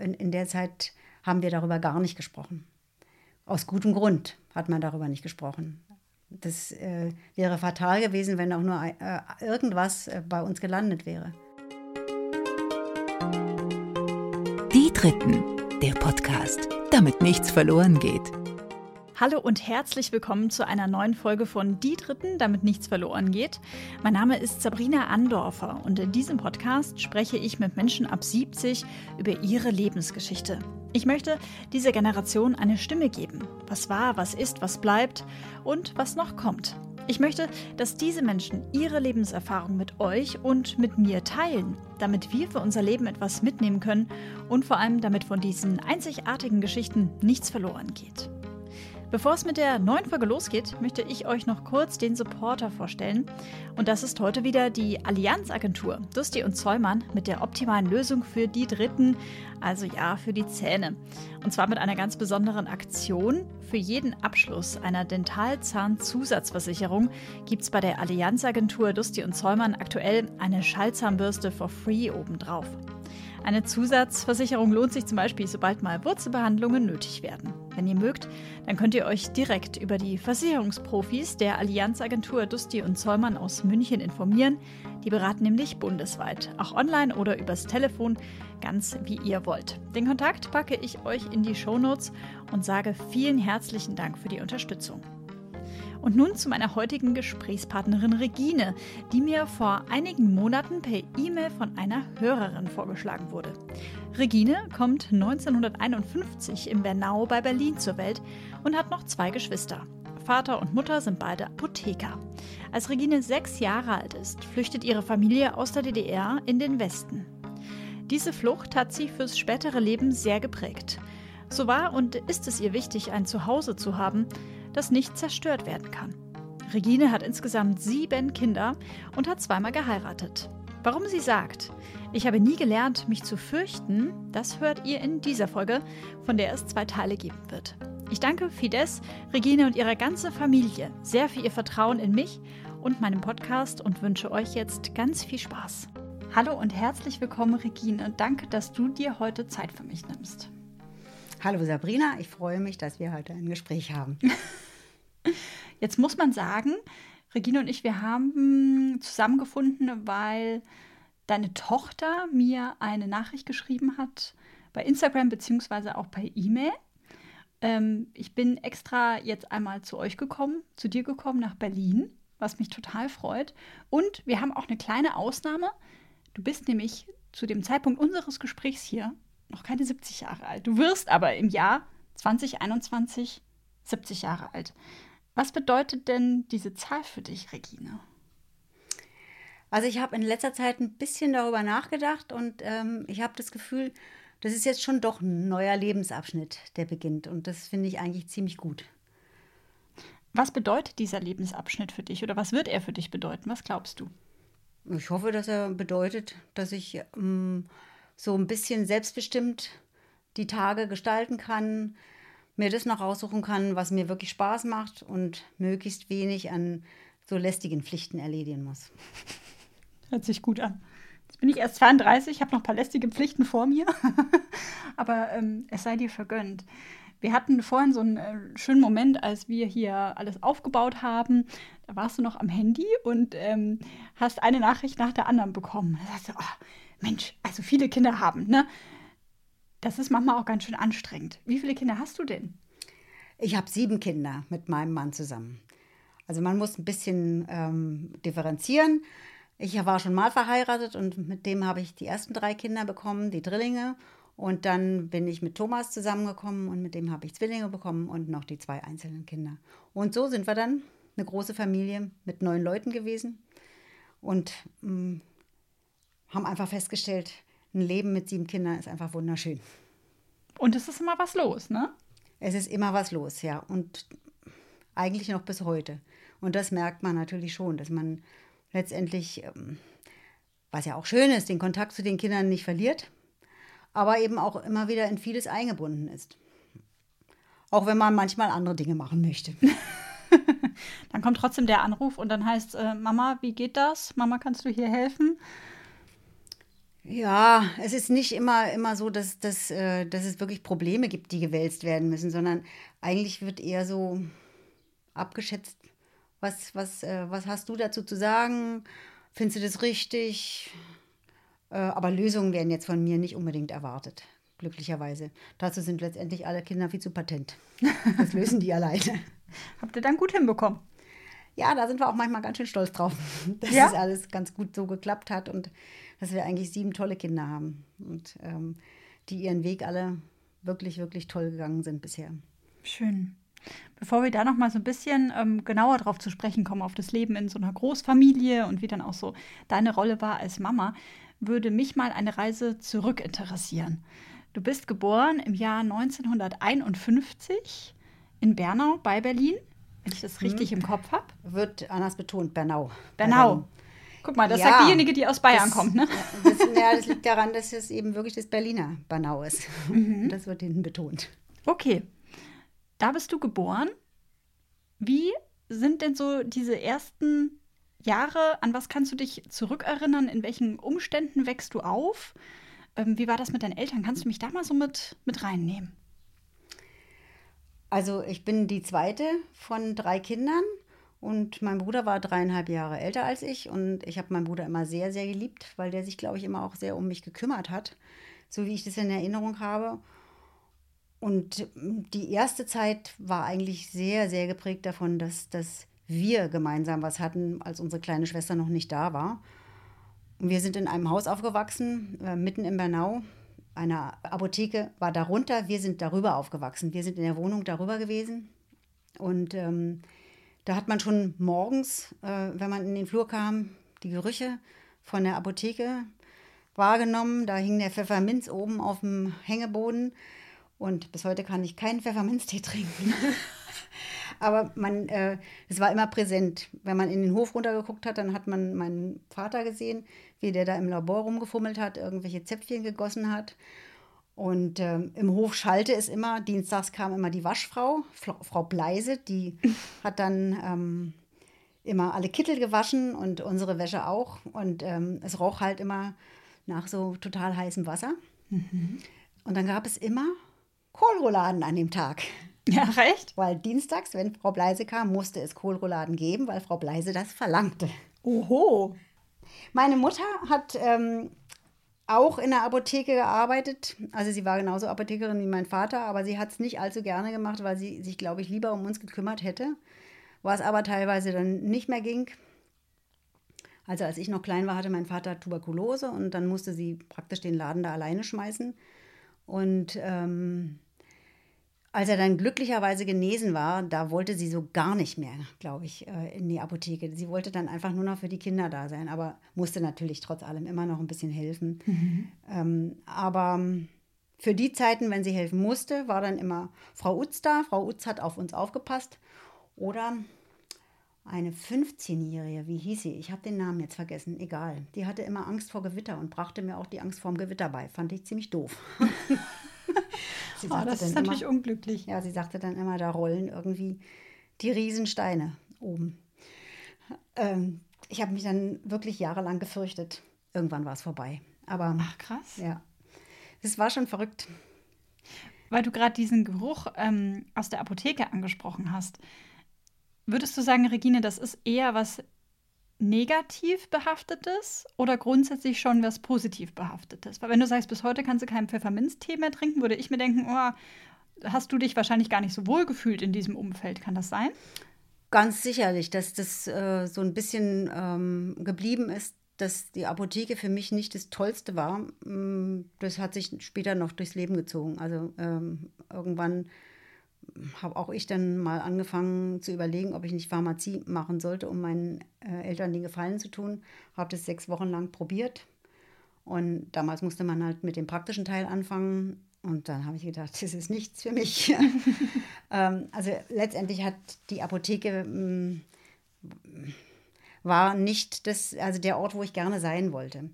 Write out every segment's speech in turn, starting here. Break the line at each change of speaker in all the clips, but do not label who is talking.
in, in der Zeit haben wir darüber gar nicht gesprochen. Aus gutem Grund hat man darüber nicht gesprochen. Das äh, wäre fatal gewesen, wenn auch nur äh, irgendwas äh, bei uns gelandet wäre.
Die Dritten, der Podcast, damit nichts verloren geht.
Hallo und herzlich willkommen zu einer neuen Folge von Die Dritten, damit nichts verloren geht. Mein Name ist Sabrina Andorfer und in diesem Podcast spreche ich mit Menschen ab 70 über ihre Lebensgeschichte. Ich möchte dieser Generation eine Stimme geben. Was war, was ist, was bleibt und was noch kommt. Ich möchte, dass diese Menschen ihre Lebenserfahrung mit euch und mit mir teilen, damit wir für unser Leben etwas mitnehmen können und vor allem damit von diesen einzigartigen Geschichten nichts verloren geht. Bevor es mit der neuen Folge losgeht, möchte ich euch noch kurz den Supporter vorstellen. Und das ist heute wieder die Allianzagentur Dusti und Zollmann mit der optimalen Lösung für die Dritten, also ja, für die Zähne. Und zwar mit einer ganz besonderen Aktion. Für jeden Abschluss einer Dentalzahnzusatzversicherung gibt es bei der Allianzagentur Dusti und Zollmann aktuell eine Schallzahnbürste for free obendrauf. Eine Zusatzversicherung lohnt sich zum Beispiel, sobald mal Wurzelbehandlungen nötig werden. Wenn ihr mögt, dann könnt ihr euch direkt über die Versicherungsprofis der Allianzagentur Dusti und Zollmann aus München informieren. Die beraten nämlich bundesweit, auch online oder übers Telefon, ganz wie ihr wollt. Den Kontakt packe ich euch in die Shownotes und sage vielen herzlichen Dank für die Unterstützung. Und nun zu meiner heutigen Gesprächspartnerin Regine, die mir vor einigen Monaten per E-Mail von einer Hörerin vorgeschlagen wurde. Regine kommt 1951 in Bernau bei Berlin zur Welt und hat noch zwei Geschwister. Vater und Mutter sind beide Apotheker. Als Regine sechs Jahre alt ist, flüchtet ihre Familie aus der DDR in den Westen. Diese Flucht hat sie fürs spätere Leben sehr geprägt. So war und ist es ihr wichtig, ein Zuhause zu haben, das nicht zerstört werden kann. Regine hat insgesamt sieben Kinder und hat zweimal geheiratet. Warum sie sagt, ich habe nie gelernt, mich zu fürchten, das hört ihr in dieser Folge, von der es zwei Teile geben wird. Ich danke Fides, Regine und ihrer ganzen Familie sehr für ihr Vertrauen in mich und meinem Podcast und wünsche euch jetzt ganz viel Spaß. Hallo und herzlich willkommen, Regine. Danke, dass du dir heute Zeit für mich nimmst.
Hallo Sabrina, ich freue mich, dass wir heute ein Gespräch haben.
Jetzt muss man sagen, Regine und ich, wir haben zusammengefunden, weil deine Tochter mir eine Nachricht geschrieben hat bei Instagram beziehungsweise auch per E-Mail. Ähm, ich bin extra jetzt einmal zu euch gekommen, zu dir gekommen nach Berlin, was mich total freut. Und wir haben auch eine kleine Ausnahme. Du bist nämlich zu dem Zeitpunkt unseres Gesprächs hier noch keine 70 Jahre alt. Du wirst aber im Jahr 2021 70 Jahre alt. Was bedeutet denn diese Zahl für dich, Regine?
Also ich habe in letzter Zeit ein bisschen darüber nachgedacht und ähm, ich habe das Gefühl, das ist jetzt schon doch ein neuer Lebensabschnitt, der beginnt. Und das finde ich eigentlich ziemlich gut.
Was bedeutet dieser Lebensabschnitt für dich oder was wird er für dich bedeuten? Was glaubst du?
Ich hoffe, dass er bedeutet, dass ich ähm, so ein bisschen selbstbestimmt die Tage gestalten kann, mir das noch raussuchen kann, was mir wirklich Spaß macht und möglichst wenig an so lästigen Pflichten erledigen muss.
Hört sich gut an. Jetzt bin ich erst 32, habe noch ein paar lästige Pflichten vor mir, aber ähm, es sei dir vergönnt. Wir hatten vorhin so einen äh, schönen Moment, als wir hier alles aufgebaut haben. Da warst du noch am Handy und ähm, hast eine Nachricht nach der anderen bekommen. Da sagst du, oh, Mensch, also viele Kinder haben, ne? Das ist manchmal auch ganz schön anstrengend. Wie viele Kinder hast du denn?
Ich habe sieben Kinder mit meinem Mann zusammen. Also man muss ein bisschen ähm, differenzieren. Ich war schon mal verheiratet und mit dem habe ich die ersten drei Kinder bekommen, die Drillinge. Und dann bin ich mit Thomas zusammengekommen und mit dem habe ich Zwillinge bekommen und noch die zwei einzelnen Kinder. Und so sind wir dann eine große Familie mit neun Leuten gewesen. Und mm, haben einfach festgestellt, ein Leben mit sieben Kindern ist einfach wunderschön.
Und es ist immer was los, ne?
Es ist immer was los, ja. Und eigentlich noch bis heute. Und das merkt man natürlich schon, dass man letztendlich, ähm, was ja auch schön ist, den Kontakt zu den Kindern nicht verliert, aber eben auch immer wieder in vieles eingebunden ist. Auch wenn man manchmal andere Dinge machen möchte.
dann kommt trotzdem der Anruf und dann heißt, äh, Mama, wie geht das? Mama, kannst du hier helfen?
Ja, es ist nicht immer, immer so, dass, dass, äh, dass es wirklich Probleme gibt, die gewälzt werden müssen, sondern eigentlich wird eher so abgeschätzt, was, was, äh, was hast du dazu zu sagen? Findest du das richtig? Äh, aber Lösungen werden jetzt von mir nicht unbedingt erwartet, glücklicherweise. Dazu sind letztendlich alle Kinder viel zu patent. Das lösen die alleine.
Habt ihr dann gut hinbekommen?
Ja, da sind wir auch manchmal ganz schön stolz drauf, dass
Ja?
es alles ganz gut so geklappt hat und dass wir eigentlich sieben tolle Kinder haben und ähm, die ihren Weg alle wirklich, wirklich toll gegangen sind bisher.
Schön. Bevor wir da noch mal so ein bisschen ähm, genauer drauf zu sprechen kommen, auf das Leben in so einer Großfamilie und wie dann auch so deine Rolle war als Mama, würde mich mal eine Reise zurück interessieren. Du bist geboren im Jahr 1951 in Bernau bei Berlin, wenn ich das richtig im Kopf habe.
Wird anders betont, Bernau.
Bernau. Guck mal, das
Ja,
sagt diejenige, die aus Bayern
das-
kommt, ne?
Das, ja, das liegt daran, dass es eben wirklich das Berliner Bernau ist. Das wird hinten betont.
Okay, da bist du geboren. Wie sind denn so diese ersten Jahre? An was kannst du dich zurückerinnern? In welchen Umständen wächst du auf? Ähm, wie war das mit deinen Eltern? Kannst du mich da mal so mit, mit reinnehmen?
Also ich bin die zweite von drei Kindern und mein Bruder war dreieinhalb Jahre älter als ich und ich habe meinen Bruder immer sehr, sehr geliebt, weil der sich, glaube ich, immer auch sehr um mich gekümmert hat, so wie ich das in Erinnerung habe. Und die erste Zeit war eigentlich sehr, sehr geprägt davon, dass, dass wir gemeinsam was hatten, als unsere kleine Schwester noch nicht da war. Und wir sind in einem Haus aufgewachsen, äh, mitten in Bernau. Eine Apotheke war darunter, wir sind darüber aufgewachsen. Wir sind in der Wohnung darüber gewesen. Und ähm, da hat man schon morgens, äh, wenn man in den Flur kam, die Gerüche von der Apotheke wahrgenommen. Da hing der Pfefferminz oben auf dem Hängeboden. Und bis heute kann ich keinen Pfefferminztee trinken. Aber man, äh, es war immer präsent. Wenn man in den Hof runtergeguckt hat, dann hat man meinen Vater gesehen, wie der da im Labor rumgefummelt hat, irgendwelche Zäpfchen gegossen hat. Und ähm, im Hof schallte es immer. Dienstags kam immer die Waschfrau, Frau Bleise, die hat dann ähm, immer alle Kittel gewaschen und unsere Wäsche auch. Und ähm, es roch halt immer nach so total heißem Wasser. Und dann gab es immer Kohlrouladen an dem Tag.
Ja, recht?
Weil dienstags, wenn Frau Bleise kam, musste es Kohlrouladen geben, weil Frau Bleise das verlangte.
Oho.
Meine Mutter hat ähm, auch in der Apotheke gearbeitet. Also sie war genauso Apothekerin wie mein Vater, aber sie hat es nicht allzu gerne gemacht, weil sie sich, glaube ich, lieber um uns gekümmert hätte. Was aber teilweise dann nicht mehr ging. Also als ich noch klein war, hatte mein Vater Tuberkulose und dann musste sie praktisch den Laden da alleine schmeißen. Und ähm, als er dann glücklicherweise genesen war, da wollte sie so gar nicht mehr, glaube ich, äh, in die Apotheke. Sie wollte dann einfach nur noch für die Kinder da sein, aber musste natürlich trotz allem immer noch ein bisschen helfen. Ähm, aber ähm, für die Zeiten, wenn sie helfen musste, war dann immer Frau Utz da. Frau Utz hat auf uns aufgepasst. Oder eine 15-Jährige, wie hieß sie? Ich habe den Namen jetzt vergessen, egal. Die hatte immer Angst vor Gewitter und brachte mir auch die Angst vor dem Gewitter bei. Fand ich ziemlich doof. sie
Oh, das ist natürlich
immer,
unglücklich.
ja, sie sagte dann immer, da rollen irgendwie die Riesensteine oben. Ähm, ich habe mich dann wirklich jahrelang gefürchtet. Irgendwann war es vorbei. Aber
Ach, krass.
ja, es war schon verrückt.
Weil du gerade diesen Geruch ähm, aus der Apotheke angesprochen hast. Würdest du sagen, Regine, das ist eher was negativ behaftetes oder grundsätzlich schon was positiv behaftetes? Weil wenn du sagst, bis heute kannst du keinen Pfefferminztee mehr trinken, würde ich mir denken, oh, hast du dich wahrscheinlich gar nicht so wohl gefühlt in diesem Umfeld. Kann das sein?
Ganz sicherlich, dass das äh, so ein bisschen ähm, geblieben ist, dass die Apotheke für mich nicht das Tollste war. Mm, Das hat sich später noch durchs Leben gezogen. Also ähm, irgendwann habe auch ich dann mal angefangen zu überlegen, ob ich nicht Pharmazie machen sollte, um meinen äh, Eltern den Gefallen zu tun. Habe das sechs Wochen lang probiert. Und damals musste man halt mit dem praktischen Teil anfangen. Und dann habe ich gedacht, das ist nichts für mich. ähm, also letztendlich hat die Apotheke mm, war nicht das, also der Ort, wo ich gerne sein wollte.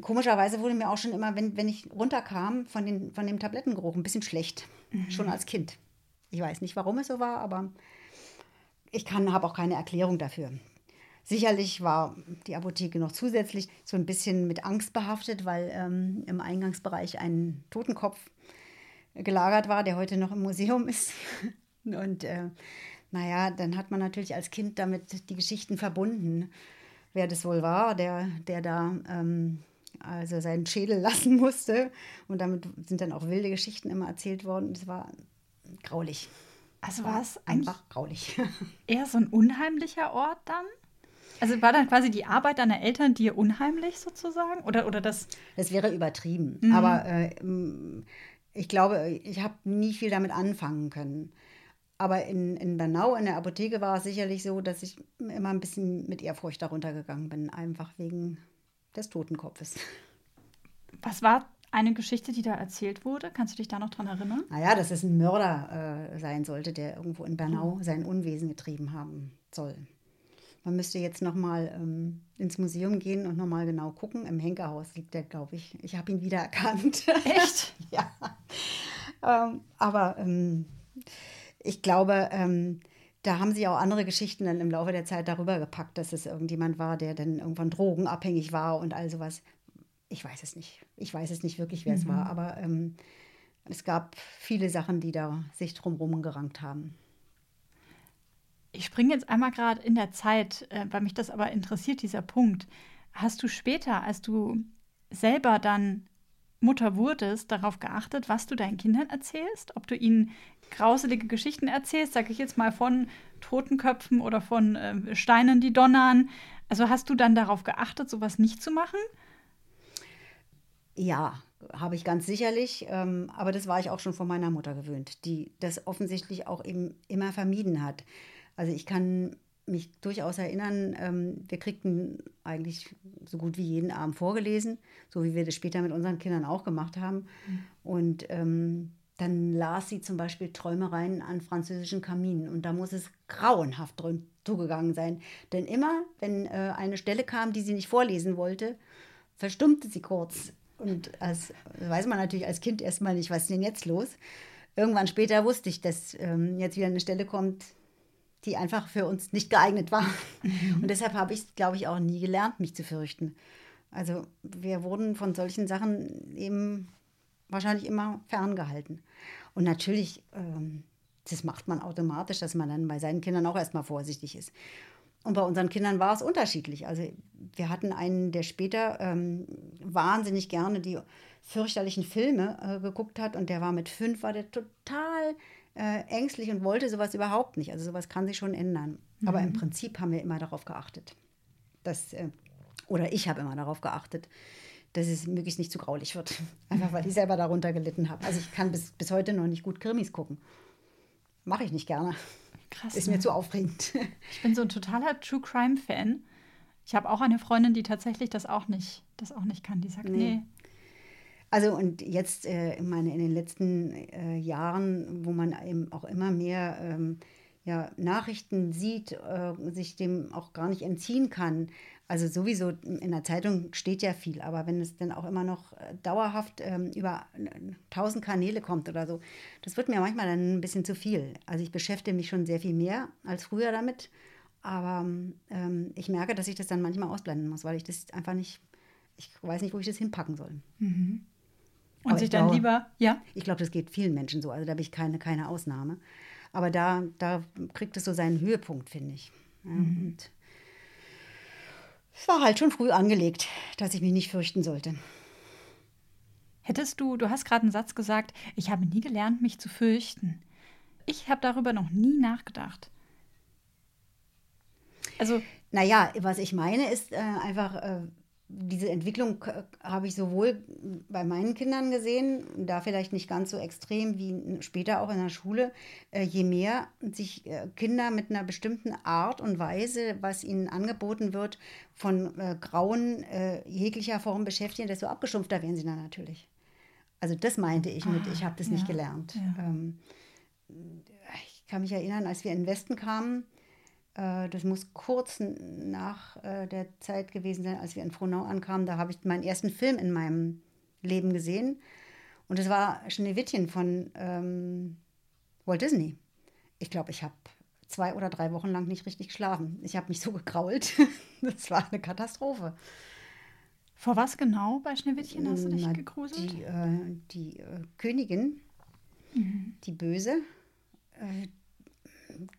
Komischerweise wurde mir auch schon immer, wenn, wenn ich runterkam, von, den, von dem Tablettengeruch ein bisschen schlecht. Schon als Kind. Ich weiß nicht, warum es so war, aber ich habe auch keine Erklärung dafür. Sicherlich war die Apotheke noch zusätzlich so ein bisschen mit Angst behaftet, weil ähm, im Eingangsbereich ein Totenkopf gelagert war, der heute noch im Museum ist. Und äh, naja, dann hat man natürlich als Kind damit die Geschichten verbunden, wer das wohl war, der, der da ähm, also seinen Schädel lassen musste. Und damit sind dann auch wilde Geschichten immer erzählt worden. Es war graulich.
Also war es
einfach graulich.
Eher so ein unheimlicher Ort dann? Also war dann quasi die Arbeit deiner Eltern dir unheimlich sozusagen? Oder, oder das?
Das wäre übertrieben. Mhm. Aber äh, ich glaube, ich habe nie viel damit anfangen können. Aber in, in Bernau, in der Apotheke, war es sicherlich so, dass ich immer ein bisschen mit Ehrfurcht darunter gegangen bin, einfach wegen des Totenkopfes.
Was war eine Geschichte, die da erzählt wurde? Kannst du dich da noch dran erinnern?
Naja, dass es ein Mörder äh, sein sollte, der irgendwo in Bernau sein Unwesen getrieben haben soll. Man müsste jetzt noch mal ähm, ins Museum gehen und noch mal genau gucken. Im Henkerhaus liegt der, glaube ich. Ich habe ihn wiedererkannt.
Echt?
ja. Ähm, aber ähm, ich glaube, ähm, da haben sie auch andere Geschichten dann im Laufe der Zeit darüber gepackt, dass es irgendjemand war, der dann irgendwann drogenabhängig war und all sowas. Ich weiß es nicht. Ich weiß es nicht wirklich, wer mhm. es war, aber ähm, es gab viele Sachen, die da sich drumherum gerankt haben.
Ich springe jetzt einmal gerade in der Zeit, äh, weil mich das aber interessiert, dieser Punkt. Hast du später, als du selber dann Mutter wurdest, darauf geachtet, was du deinen Kindern erzählst? Ob du ihnen grauselige Geschichten erzählst, sage ich jetzt mal von Totenköpfen oder von äh, Steinen, die donnern. Also hast du dann darauf geachtet, sowas nicht zu machen?
Ja, habe ich ganz sicherlich. Ähm, aber das war ich auch schon von meiner Mutter gewöhnt, die das offensichtlich auch eben immer vermieden hat. Also ich kann mich durchaus erinnern, ähm, wir kriegten eigentlich so gut wie jeden Abend vorgelesen, so wie wir das später mit unseren Kindern auch gemacht haben. Mhm. Und ähm, dann las sie zum Beispiel Träumereien an französischen Kaminen. Und da muss es grauenhaft drin zugegangen sein. Denn immer, wenn äh, eine Stelle kam, die sie nicht vorlesen wollte, verstummte sie kurz. Und als weiß man natürlich als Kind erstmal nicht, was ist denn jetzt los. Irgendwann später wusste ich, dass ähm, jetzt wieder eine Stelle kommt, die einfach für uns nicht geeignet war. Mhm. Und deshalb habe ich, glaube ich, auch nie gelernt, mich zu fürchten. Also wir wurden von solchen Sachen eben wahrscheinlich immer ferngehalten. Und natürlich, ähm, das macht man automatisch, dass man dann bei seinen Kindern auch erstmal vorsichtig ist. Und bei unseren Kindern war es unterschiedlich. Also wir hatten einen, der später ähm, wahnsinnig gerne die fürchterlichen Filme äh, geguckt hat und der war mit fünf, war der total äh, ängstlich und wollte sowas überhaupt nicht. Also sowas kann sich schon ändern. Mhm. Aber im mhm. Prinzip haben wir immer darauf geachtet, dass, äh, oder ich habe immer darauf geachtet, dass es möglichst nicht zu graulich wird. Einfach weil ich selber darunter gelitten habe. Also ich kann bis, bis heute noch nicht gut Krimis gucken. Mache ich nicht gerne. Krass. Ist mir ne? zu aufregend.
Ich bin so ein totaler True Crime Fan. Ich habe auch eine Freundin, die tatsächlich das auch nicht, das auch nicht kann. Die sagt, nee, nee
also und jetzt, äh, ich meine, in den letzten äh, Jahren, wo man eben auch immer mehr ähm, ja, Nachrichten sieht, äh, sich dem auch gar nicht entziehen kann. Also sowieso in der Zeitung steht ja viel, aber wenn es dann auch immer noch äh, dauerhaft ähm, über tausend Kanäle kommt oder so, das wird mir manchmal dann ein bisschen zu viel. Also ich beschäftige mich schon sehr viel mehr als früher damit, aber ähm, ich merke, dass ich das dann manchmal ausblenden muss, weil ich das einfach nicht, ich weiß nicht, wo ich das hinpacken soll. Mhm.
Und Aber sich dann glaube, lieber, ja?
Ich glaube, das geht vielen Menschen so. Also da habe ich keine, keine Ausnahme. Aber da, da kriegt es so seinen Höhepunkt, finde ich. Ja, mhm. Es war halt schon früh angelegt, dass ich mich nicht fürchten sollte.
Hättest du, du hast gerade einen Satz gesagt, ich habe nie gelernt, mich zu fürchten. Ich habe darüber noch nie nachgedacht.
Also. Naja, was ich meine, ist äh, einfach, äh, diese Entwicklung habe ich sowohl bei meinen Kindern gesehen, da vielleicht nicht ganz so extrem wie später auch in der Schule. Äh, je mehr sich äh, Kinder mit einer bestimmten Art und Weise, was ihnen angeboten wird, von äh, Grauen jeglicher Form beschäftigen, desto abgestumpfter werden sie dann natürlich. Also das meinte ich mit, ich habe das ah, ja, nicht gelernt. Ja. Ähm, ich kann mich erinnern, als wir in den Westen kamen, äh, das muss kurz nach äh, der Zeit gewesen sein, als wir in Frohnau ankamen. Da habe ich meinen ersten Film in meinem Leben gesehen. Und es war Schneewittchen von ähm, Walt Disney. Ich glaube, ich habe zwei oder drei Wochen lang nicht richtig geschlafen. Ich habe mich so gekrault. das war eine Katastrophe.
Vor was genau bei Schneewittchen hast du dich
Na,
gegruselt?
Die, äh, die äh, Königin,
Mhm.
die Böse, äh,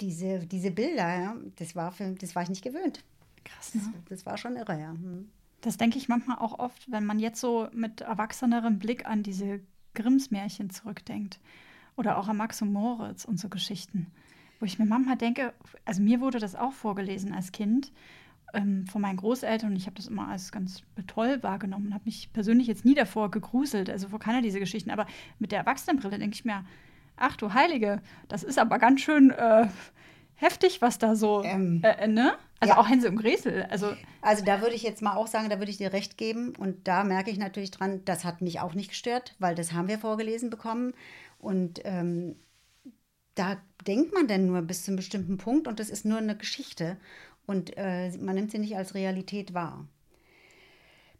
diese, diese Bilder, ja, das, war für, das war ich nicht gewöhnt.
Krass, ne?
Das war schon irre, ja. Hm.
Das denke ich manchmal auch oft, wenn man jetzt so mit erwachsenerem Blick an diese Grimms-Märchen zurückdenkt. Oder auch an Max und Moritz und so Geschichten. Wo ich mir manchmal denke, also mir wurde das auch vorgelesen als Kind ähm, von meinen Großeltern und ich habe das immer als ganz toll wahrgenommen und habe mich persönlich jetzt nie davor gegruselt, also vor keiner dieser Geschichten. Aber mit der Erwachsenenbrille denke ich mir, ach du Heilige, das ist aber ganz schön äh, heftig, was da so,
Ähm,
äh, äh, ne? Also
ja.
auch Hänsel und Gretel, also
Also da würde ich jetzt mal auch sagen, da würde ich dir recht geben. Und da merke ich natürlich dran, das hat mich auch nicht gestört, weil das haben wir vorgelesen bekommen. Und ähm, da denkt man dann nur bis zu einem bestimmten Punkt und das ist nur eine Geschichte. Und äh, man nimmt sie nicht als Realität wahr.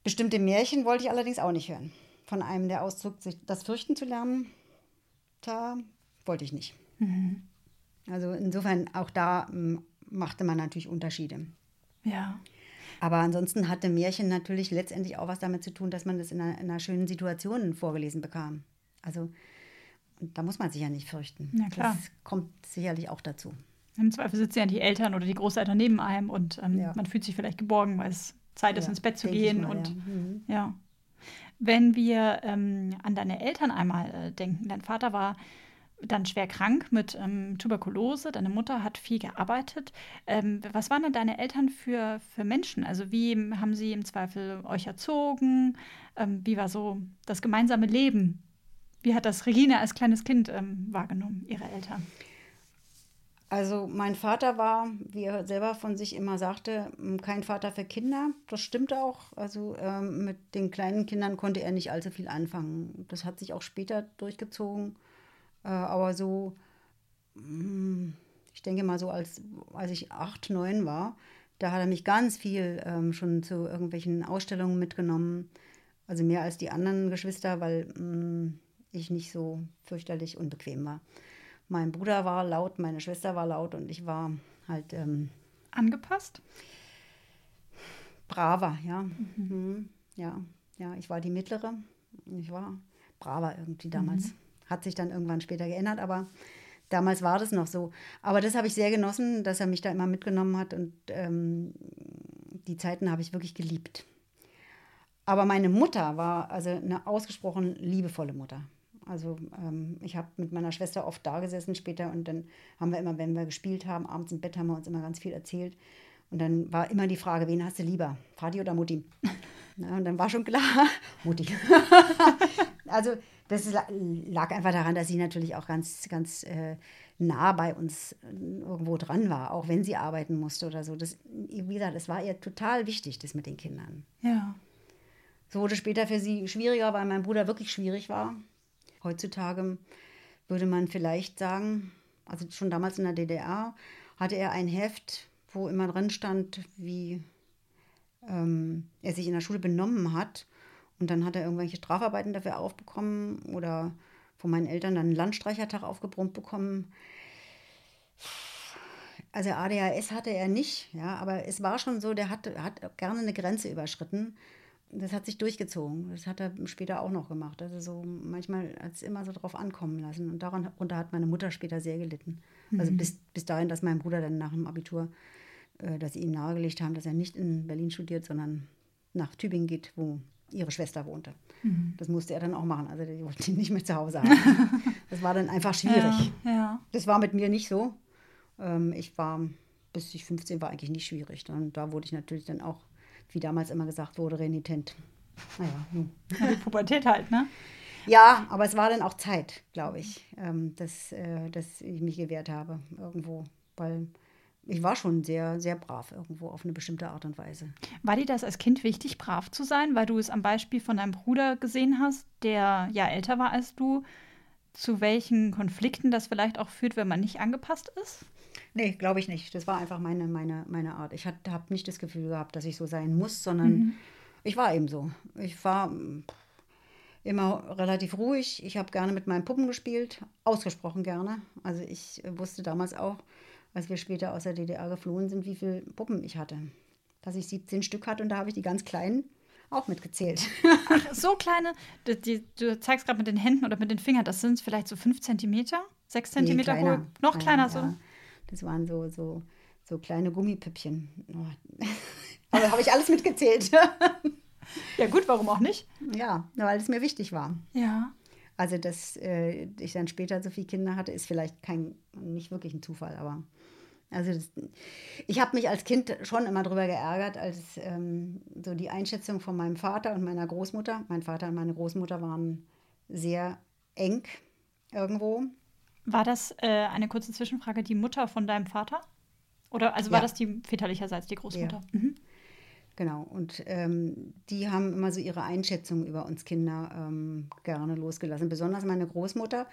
Bestimmte Märchen wollte ich allerdings auch nicht hören. Von einem, der ausdrückt, sich das Fürchten zu lernen, da wollte ich nicht. Also insofern auch da ähm, machte man natürlich Unterschiede.
ja.
Aber ansonsten hatte Märchen natürlich letztendlich auch was damit zu tun, dass man das in einer, in einer schönen Situation vorgelesen bekam. Also da muss man sich ja nicht fürchten.
Na klar.
Das kommt sicherlich auch dazu.
Im Zweifel sitzen ja die Eltern oder die Großeltern neben einem und ähm,
Ja.
man fühlt sich vielleicht geborgen, weil es Zeit ist,
Ja,
ins Bett zu gehen.
mal,
und
ja. Mhm.
ja. Wenn wir ähm, an deine Eltern einmal äh, denken, dein Vater war dann schwer krank mit ähm, Tuberkulose, deine Mutter hat viel gearbeitet. Ähm, was waren denn deine Eltern für, für Menschen? Also wie haben sie im Zweifel euch erzogen? Ähm, wie war so das gemeinsame Leben? Wie hat das Regine als kleines Kind ähm, wahrgenommen, ihre Eltern?
Also mein Vater war, wie er selber von sich immer sagte, m, kein Vater für Kinder. Das stimmt auch. Also ähm, mit den kleinen Kindern konnte er nicht allzu viel anfangen. Das hat sich auch später durchgezogen. Äh, aber so, mm, ich denke mal so, als, als ich acht, neun war, da hat er mich ganz viel ähm, schon zu irgendwelchen Ausstellungen mitgenommen. Also mehr als die anderen Geschwister, weil mm, ich nicht so fürchterlich unbequem war. Mein Bruder war laut, meine Schwester war laut und ich war halt ähm,
Angepasst?
braver, ja. Mhm. Ja, ja, ich war die mittlere. Ich war braver irgendwie damals. Hat sich dann irgendwann später geändert, aber damals war das noch so. Aber das habe ich sehr genossen, dass er mich da immer mitgenommen hat und ähm, die Zeiten habe ich wirklich geliebt. Aber meine Mutter war also eine ausgesprochen liebevolle Mutter. Also ähm, ich habe mit meiner Schwester oft da gesessen später und dann haben wir immer, wenn wir gespielt haben, abends im Bett haben wir uns immer ganz viel erzählt. Und dann war immer die Frage, wen hast du lieber, Vati oder Mutti? Na, und dann war schon klar, Mutti. also das la- lag einfach daran, dass sie natürlich auch ganz, ganz äh, nah bei uns äh, irgendwo dran war, auch wenn sie arbeiten musste oder so. Das, wie gesagt, das war ihr total wichtig, das mit den Kindern.
Ja.
So wurde später für sie schwieriger, weil mein Bruder wirklich schwierig war. Heutzutage würde man vielleicht sagen, also schon damals in der DDR hatte er ein Heft, wo immer drin stand, wie ähm, er sich in der Schule benommen hat. Und dann hat er irgendwelche Strafarbeiten dafür aufbekommen oder von meinen Eltern dann einen Landstreichertag aufgebrummt bekommen. Also ADHS hatte er nicht, ja, aber es war schon so, der hat, hat gerne eine Grenze überschritten. Das hat sich durchgezogen. Das hat er später auch noch gemacht. Also so manchmal hat es immer so drauf ankommen lassen. Und daran, darunter hat meine Mutter später sehr gelitten. Also bis, bis dahin, dass mein Bruder dann nach dem Abitur, äh, dass sie ihm nahegelegt haben, dass er nicht in Berlin studiert, sondern nach Tübingen geht, wo ihre Schwester wohnte. Das musste er dann auch machen. Also die wollten ihn nicht mehr zu Hause haben. das war dann einfach schwierig.
Ja, ja.
Das war mit mir nicht so. Ähm, ich war, bis ich 15 war, eigentlich nicht schwierig. Und da wurde ich natürlich dann auch, wie damals immer gesagt wurde, renitent. Naja, nun.
Ja, die Pubertät halt, ne?
Ja, aber es war dann auch Zeit, glaube ich, ähm, dass, äh, dass ich mich gewehrt habe irgendwo. Weil ich war schon sehr, sehr brav irgendwo auf eine bestimmte Art und Weise.
War dir das als Kind wichtig, brav zu sein, weil du es am Beispiel von deinem Bruder gesehen hast, der ja älter war als du, zu welchen Konflikten das vielleicht auch führt, wenn man nicht angepasst ist?
Nee, glaube ich nicht. Das war einfach meine, meine, meine Art. Ich habe nicht das Gefühl gehabt, dass ich so sein muss, sondern ich war eben so. Ich war mm, immer relativ ruhig. Ich habe gerne mit meinen Puppen gespielt, ausgesprochen gerne. Also ich wusste damals auch, als wir später aus der DDR geflohen sind, wie viele Puppen ich hatte. Dass ich 17 Stück hatte und da habe ich die ganz kleinen auch mitgezählt.
Ach, so kleine, die, die, du zeigst gerade mit den Händen oder mit den Fingern, das sind vielleicht so 5 cm, 6 cm
Nee,
hoch, noch kleiner so.
ja. Das waren so, so, so kleine Gummipüppchen. Oh. Aber habe ich alles mitgezählt.
Ja gut, warum auch nicht?
ja, weil es mir wichtig war.
Ja.
Also, dass äh, ich dann später so viele Kinder hatte, ist vielleicht kein, nicht wirklich ein Zufall, aber also das, ich habe mich als Kind schon immer darüber geärgert, als ähm, so die Einschätzung von meinem Vater und meiner Großmutter, mein Vater und meine Großmutter waren sehr eng irgendwo.
War das äh, eine kurze Zwischenfrage, die Mutter von deinem Vater? Oder also war
Ja.
das die väterlicherseits die Großmutter? Mhm.
Genau, und ähm, die haben immer so ihre Einschätzung über uns Kinder ähm, gerne losgelassen. Besonders meine Großmutter.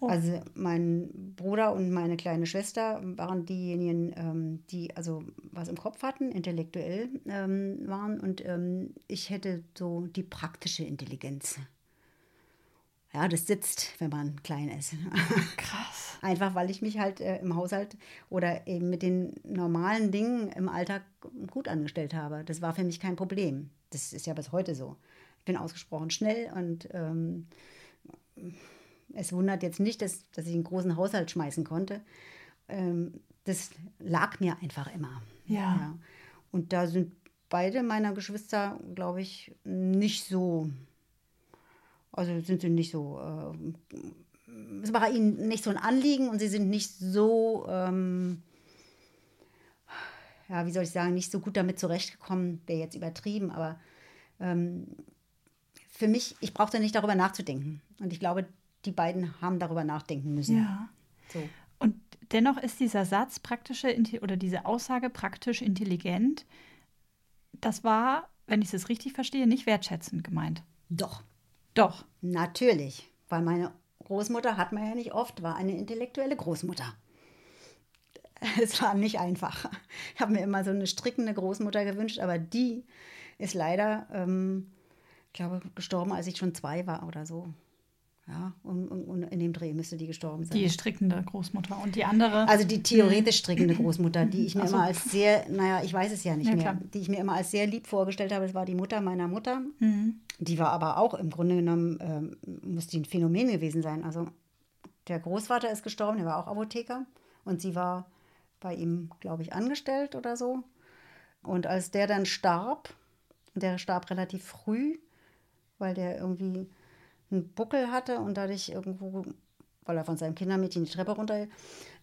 Also mein Bruder und meine kleine Schwester waren diejenigen, ähm, die also was im Kopf hatten, intellektuell ähm, waren. Und ähm, ich hätte so die praktische Intelligenz. Ja, das sitzt, wenn man klein ist.
Krass.
Einfach weil ich mich halt äh, im Haushalt oder eben mit den normalen Dingen im Alltag gut angestellt habe. Das war für mich kein Problem. Das ist ja bis heute so. Ich bin ausgesprochen schnell und ähm, es wundert jetzt nicht, dass, dass ich einen großen Haushalt schmeißen konnte. Ähm, das lag mir einfach immer.
Ja.
Und da sind beide meiner Geschwister, glaube ich, nicht so. Also sind sie nicht so. Äh, es war ihnen nicht so ein Anliegen und sie sind nicht so. Ähm, ja, wie soll ich sagen, nicht so gut damit zurechtgekommen, wäre jetzt übertrieben, aber ähm, für mich, ich brauchte nicht darüber nachzudenken. Und ich glaube, die beiden haben darüber nachdenken müssen.
Ja.
So.
Und dennoch ist dieser Satz praktische oder diese Aussage praktisch intelligent, das war, wenn ich es richtig verstehe, nicht wertschätzend gemeint.
Doch,
Doch.
natürlich. Weil meine Großmutter hat man ja nicht oft, war eine intellektuelle Großmutter. Es war nicht einfach. Ich habe mir immer so eine strickende Großmutter gewünscht, aber die ist leider, ähm, ich glaube, gestorben, als ich schon zwei war oder so. Ja, und, und, und in dem Dreh müsste die gestorben sein.
Die strickende Großmutter. Und die andere.
Also die theoretisch strickende Großmutter, die ich mir
Ach so.
immer als sehr, naja, ich weiß es ja nicht
Ja,
mehr,
klar.
die ich mir immer als sehr lieb vorgestellt habe, das war die Mutter meiner Mutter.
Mhm.
Die war aber auch im Grunde genommen, ähm, muss die ein Phänomen gewesen sein. Also der Großvater ist gestorben, der war auch Apotheker und sie war bei ihm, glaube ich, angestellt oder so. Und als der dann starb, der starb relativ früh, weil der irgendwie einen Buckel hatte und dadurch irgendwo, weil er von seinem Kindermädchen die Treppe runter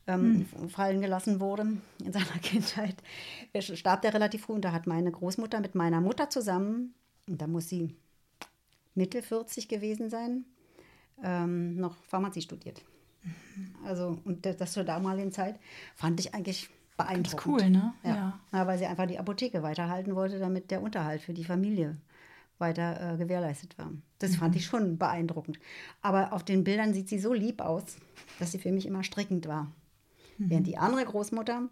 ähm, fallen gelassen wurde in seiner Kindheit, er starb der relativ früh und da hat meine Großmutter mit meiner Mutter zusammen, und da muss sie Mitte 40 gewesen sein, ähm, noch Pharmazie studiert. Also, und das, zur damaligen Zeit fand ich eigentlich beeindruckend.
cool, ne?
Ja.
Ja.
ja. Weil sie einfach die Apotheke weiterhalten wollte, damit der Unterhalt für die Familie weiter äh, gewährleistet war. Das fand ich schon beeindruckend. Aber auf den Bildern sieht sie so lieb aus, dass sie für mich immer strickend war. Während die andere Großmutter,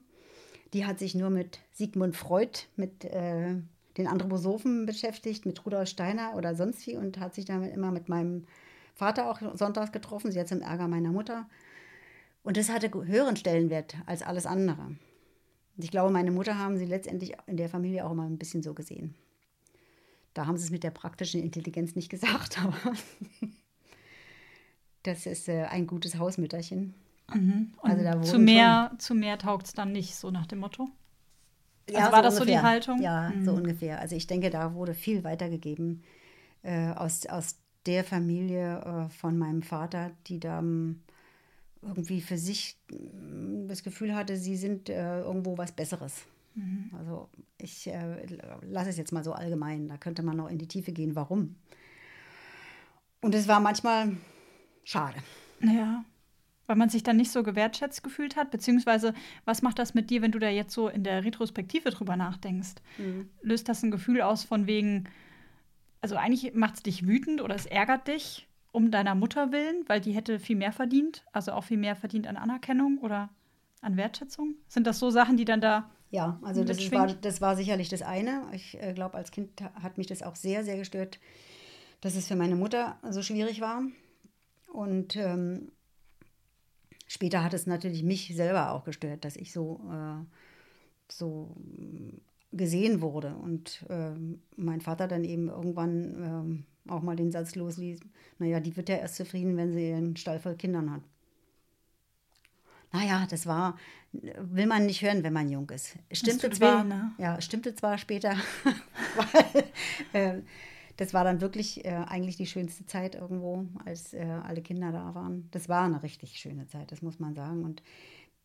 die hat sich nur mit Sigmund Freud, mit äh, den Anthroposophen beschäftigt, mit Rudolf Steiner oder sonst wie und hat sich damit immer mit meinem Vater auch sonntags getroffen, sie hat zum Ärger meiner Mutter. Und das hatte höheren Stellenwert als alles andere. Und ich glaube, meine Mutter haben sie letztendlich in der Familie auch immer ein bisschen so gesehen. Da haben sie es mit der praktischen Intelligenz nicht gesagt, aber das ist äh, ein gutes Hausmütterchen.
Und
Also da
zu mehr, zu mehr taugt es dann nicht, so nach dem Motto.
Ja,
Also war das so die
ungefähr.
Haltung?
Ja,
Mhm.
so ungefähr. Also ich denke, da wurde viel weitergegeben äh, aus, aus der Familie äh, von meinem Vater, die da ähm, irgendwie für sich ähm, das Gefühl hatte, sie sind äh, irgendwo was Besseres.
Mhm.
Also ich äh, lasse es jetzt mal so allgemein. Da könnte man noch in die Tiefe gehen, warum. Und es war manchmal schade.
Ja. Weil man sich dann nicht so gewertschätzt gefühlt hat, beziehungsweise was macht das mit dir, wenn du da jetzt so in der Retrospektive drüber nachdenkst? Löst das ein Gefühl aus von wegen, also eigentlich macht es dich wütend oder es ärgert dich um deiner Mutter willen, weil die hätte viel mehr verdient, also auch viel mehr verdient an Anerkennung oder an Wertschätzung? Sind das so Sachen, die dann da
Ja, also das
mitschwingen?
war, das war sicherlich das eine. Ich äh, glaube, als Kind ha- hat mich das auch sehr, sehr gestört, dass es für meine Mutter so schwierig war. Und ähm, später hat es natürlich mich selber auch gestört, dass ich so, äh, so gesehen wurde. Und äh, mein Vater dann eben irgendwann äh, auch mal den Satz losließ, naja, die wird ja erst zufrieden, wenn sie einen Stall voll Kindern hat. Naja, das war, will man nicht hören, wenn man jung ist. Stimmte zwar, weh, ne? ja, stimmte zwar später, weil äh, das war dann wirklich äh, eigentlich die schönste Zeit irgendwo, als äh, alle Kinder da waren. Das war eine richtig schöne Zeit, das muss man sagen. Und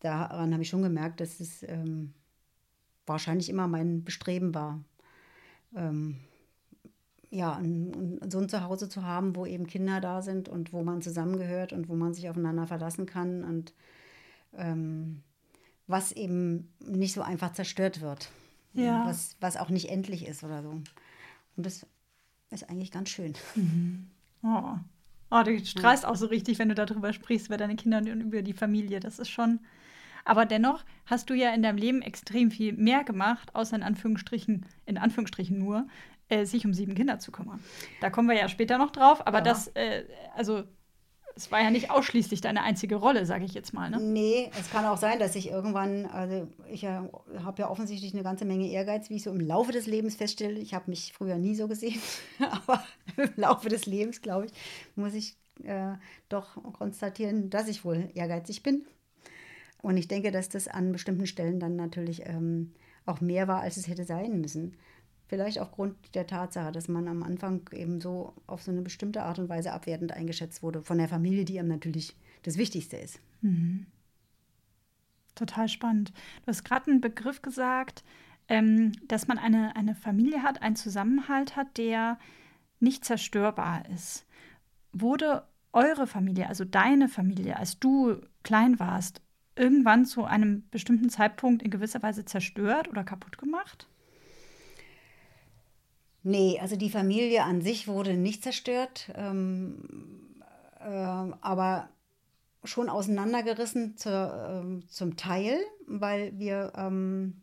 daran habe ich schon gemerkt, dass es ähm, wahrscheinlich immer mein Bestreben war, ähm, ja, ein, ein, so ein Zuhause zu haben, wo eben Kinder da sind und wo man zusammengehört und wo man sich aufeinander verlassen kann und ähm, was eben nicht so einfach zerstört wird. Ja. Was, was auch nicht endlich ist oder so. Und das ist eigentlich ganz schön.
Mhm. Oh. oh, du strahlst ja. auch so richtig, wenn du darüber sprichst, über deine Kinder und über die Familie. Das ist schon. Aber dennoch hast du ja in deinem Leben extrem viel mehr gemacht, außer in Anführungsstrichen, in Anführungsstrichen nur, äh, sich um sieben Kinder zu kümmern. Da kommen wir ja später noch drauf, aber ja. das, äh, also es war ja nicht ausschließlich deine einzige Rolle, sage ich jetzt mal. Ne?
Nee, es kann auch sein, dass ich irgendwann, also ich ja, habe ja offensichtlich eine ganze Menge Ehrgeiz, wie ich so im Laufe des Lebens feststelle. Ich habe mich früher nie so gesehen, aber im Laufe des Lebens, glaube ich, muss ich äh, doch konstatieren, dass ich wohl ehrgeizig bin. Und ich denke, dass das an bestimmten Stellen dann natürlich ähm, auch mehr war, als es hätte sein müssen. Vielleicht aufgrund der Tatsache, dass man am Anfang eben so auf so eine bestimmte Art und Weise abwertend eingeschätzt wurde von der Familie, die einem natürlich das Wichtigste ist. Mhm.
Total spannend. Du hast gerade einen Begriff gesagt, ähm, dass man eine, eine Familie hat, einen Zusammenhalt hat, der nicht zerstörbar ist. Wurde eure Familie, also deine Familie, als du klein warst, irgendwann zu einem bestimmten Zeitpunkt in gewisser Weise zerstört oder kaputt gemacht?
Nee, also die Familie an sich wurde nicht zerstört, ähm, äh, aber schon auseinandergerissen zur, äh, zum Teil, weil wir, ähm,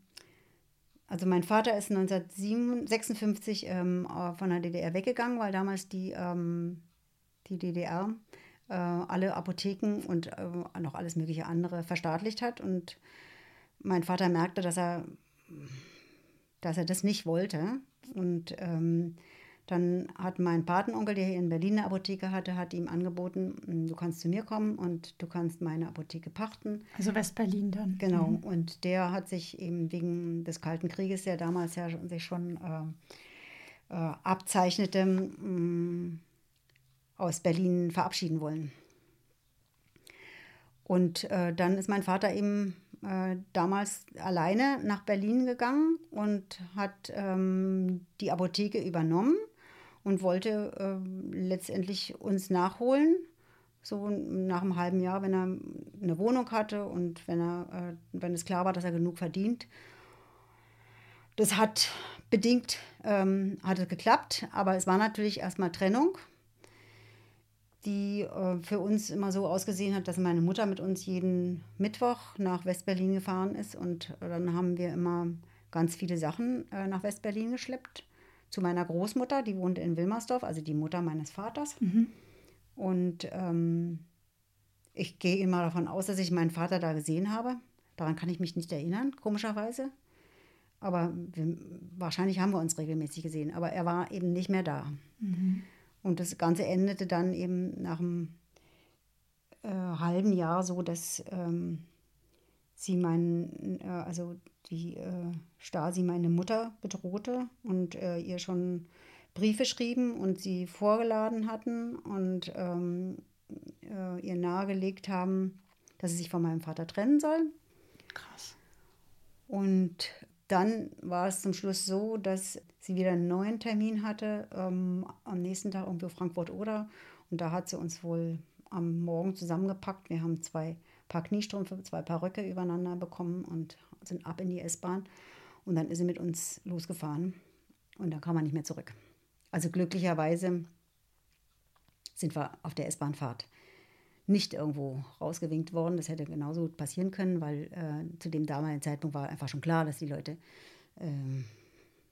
also mein Vater ist 1956 ähm, von der DDR weggegangen, weil damals die, ähm, die DDR äh, alle Apotheken und äh, noch alles mögliche andere verstaatlicht hat. Und mein Vater merkte, dass er, dass er das nicht wollte und ähm, dann hat mein Patenonkel, der hier in Berlin eine Apotheke hatte, hat ihm angeboten, hm, du kannst zu mir kommen und du kannst meine Apotheke pachten.
Also Westberlin dann.
Genau. Mhm. Und der hat sich eben wegen des Kalten Krieges, der damals ja sich schon äh, äh, abzeichnete, äh, aus Berlin verabschieden wollen. Und äh, dann ist mein Vater eben äh, damals alleine nach Berlin gegangen und hat ähm, die Apotheke übernommen und wollte äh, letztendlich uns nachholen. So nach einem halben Jahr, wenn er eine Wohnung hatte und wenn, er, äh, wenn es klar war, dass er genug verdient. Das hat bedingt, ähm, hat es geklappt, aber es war natürlich erstmal Trennung die äh, für uns immer so ausgesehen hat, dass meine Mutter mit uns jeden Mittwoch nach Westberlin gefahren ist und dann haben wir immer ganz viele Sachen äh, nach Westberlin geschleppt. Zu meiner Großmutter, die wohnte in Wilmersdorf, also die Mutter meines Vaters. Mhm. Und ähm, ich gehe immer davon aus, dass ich meinen Vater da gesehen habe. Daran kann ich mich nicht erinnern, komischerweise. Aber wir, wahrscheinlich haben wir uns regelmäßig gesehen. Aber er war eben nicht mehr da. Mhm. Und das Ganze endete dann eben nach einem äh, halben Jahr so, dass ähm, sie meinen, äh, also die äh, Stasi meine Mutter bedrohte und äh, ihr schon Briefe schrieben und sie vorgeladen hatten und ähm, äh, ihr nahegelegt haben, dass sie sich von meinem Vater trennen soll. Krass. Und dann war es zum Schluss so, dass sie wieder einen neuen Termin hatte, ähm, am nächsten Tag irgendwo Frankfurt-Oder. Und da hat sie uns wohl am Morgen zusammengepackt. Wir haben zwei Paar Kniestrümpfe, zwei Paar Röcke übereinander bekommen und sind ab in die S-Bahn. Und dann ist sie mit uns losgefahren. Und dann kam man nicht mehr zurück. Also glücklicherweise sind wir auf der S-Bahnfahrt nicht irgendwo rausgewinkt worden. Das hätte genauso passieren können, weil äh, zu dem damaligen Zeitpunkt war einfach schon klar, dass die Leute, äh,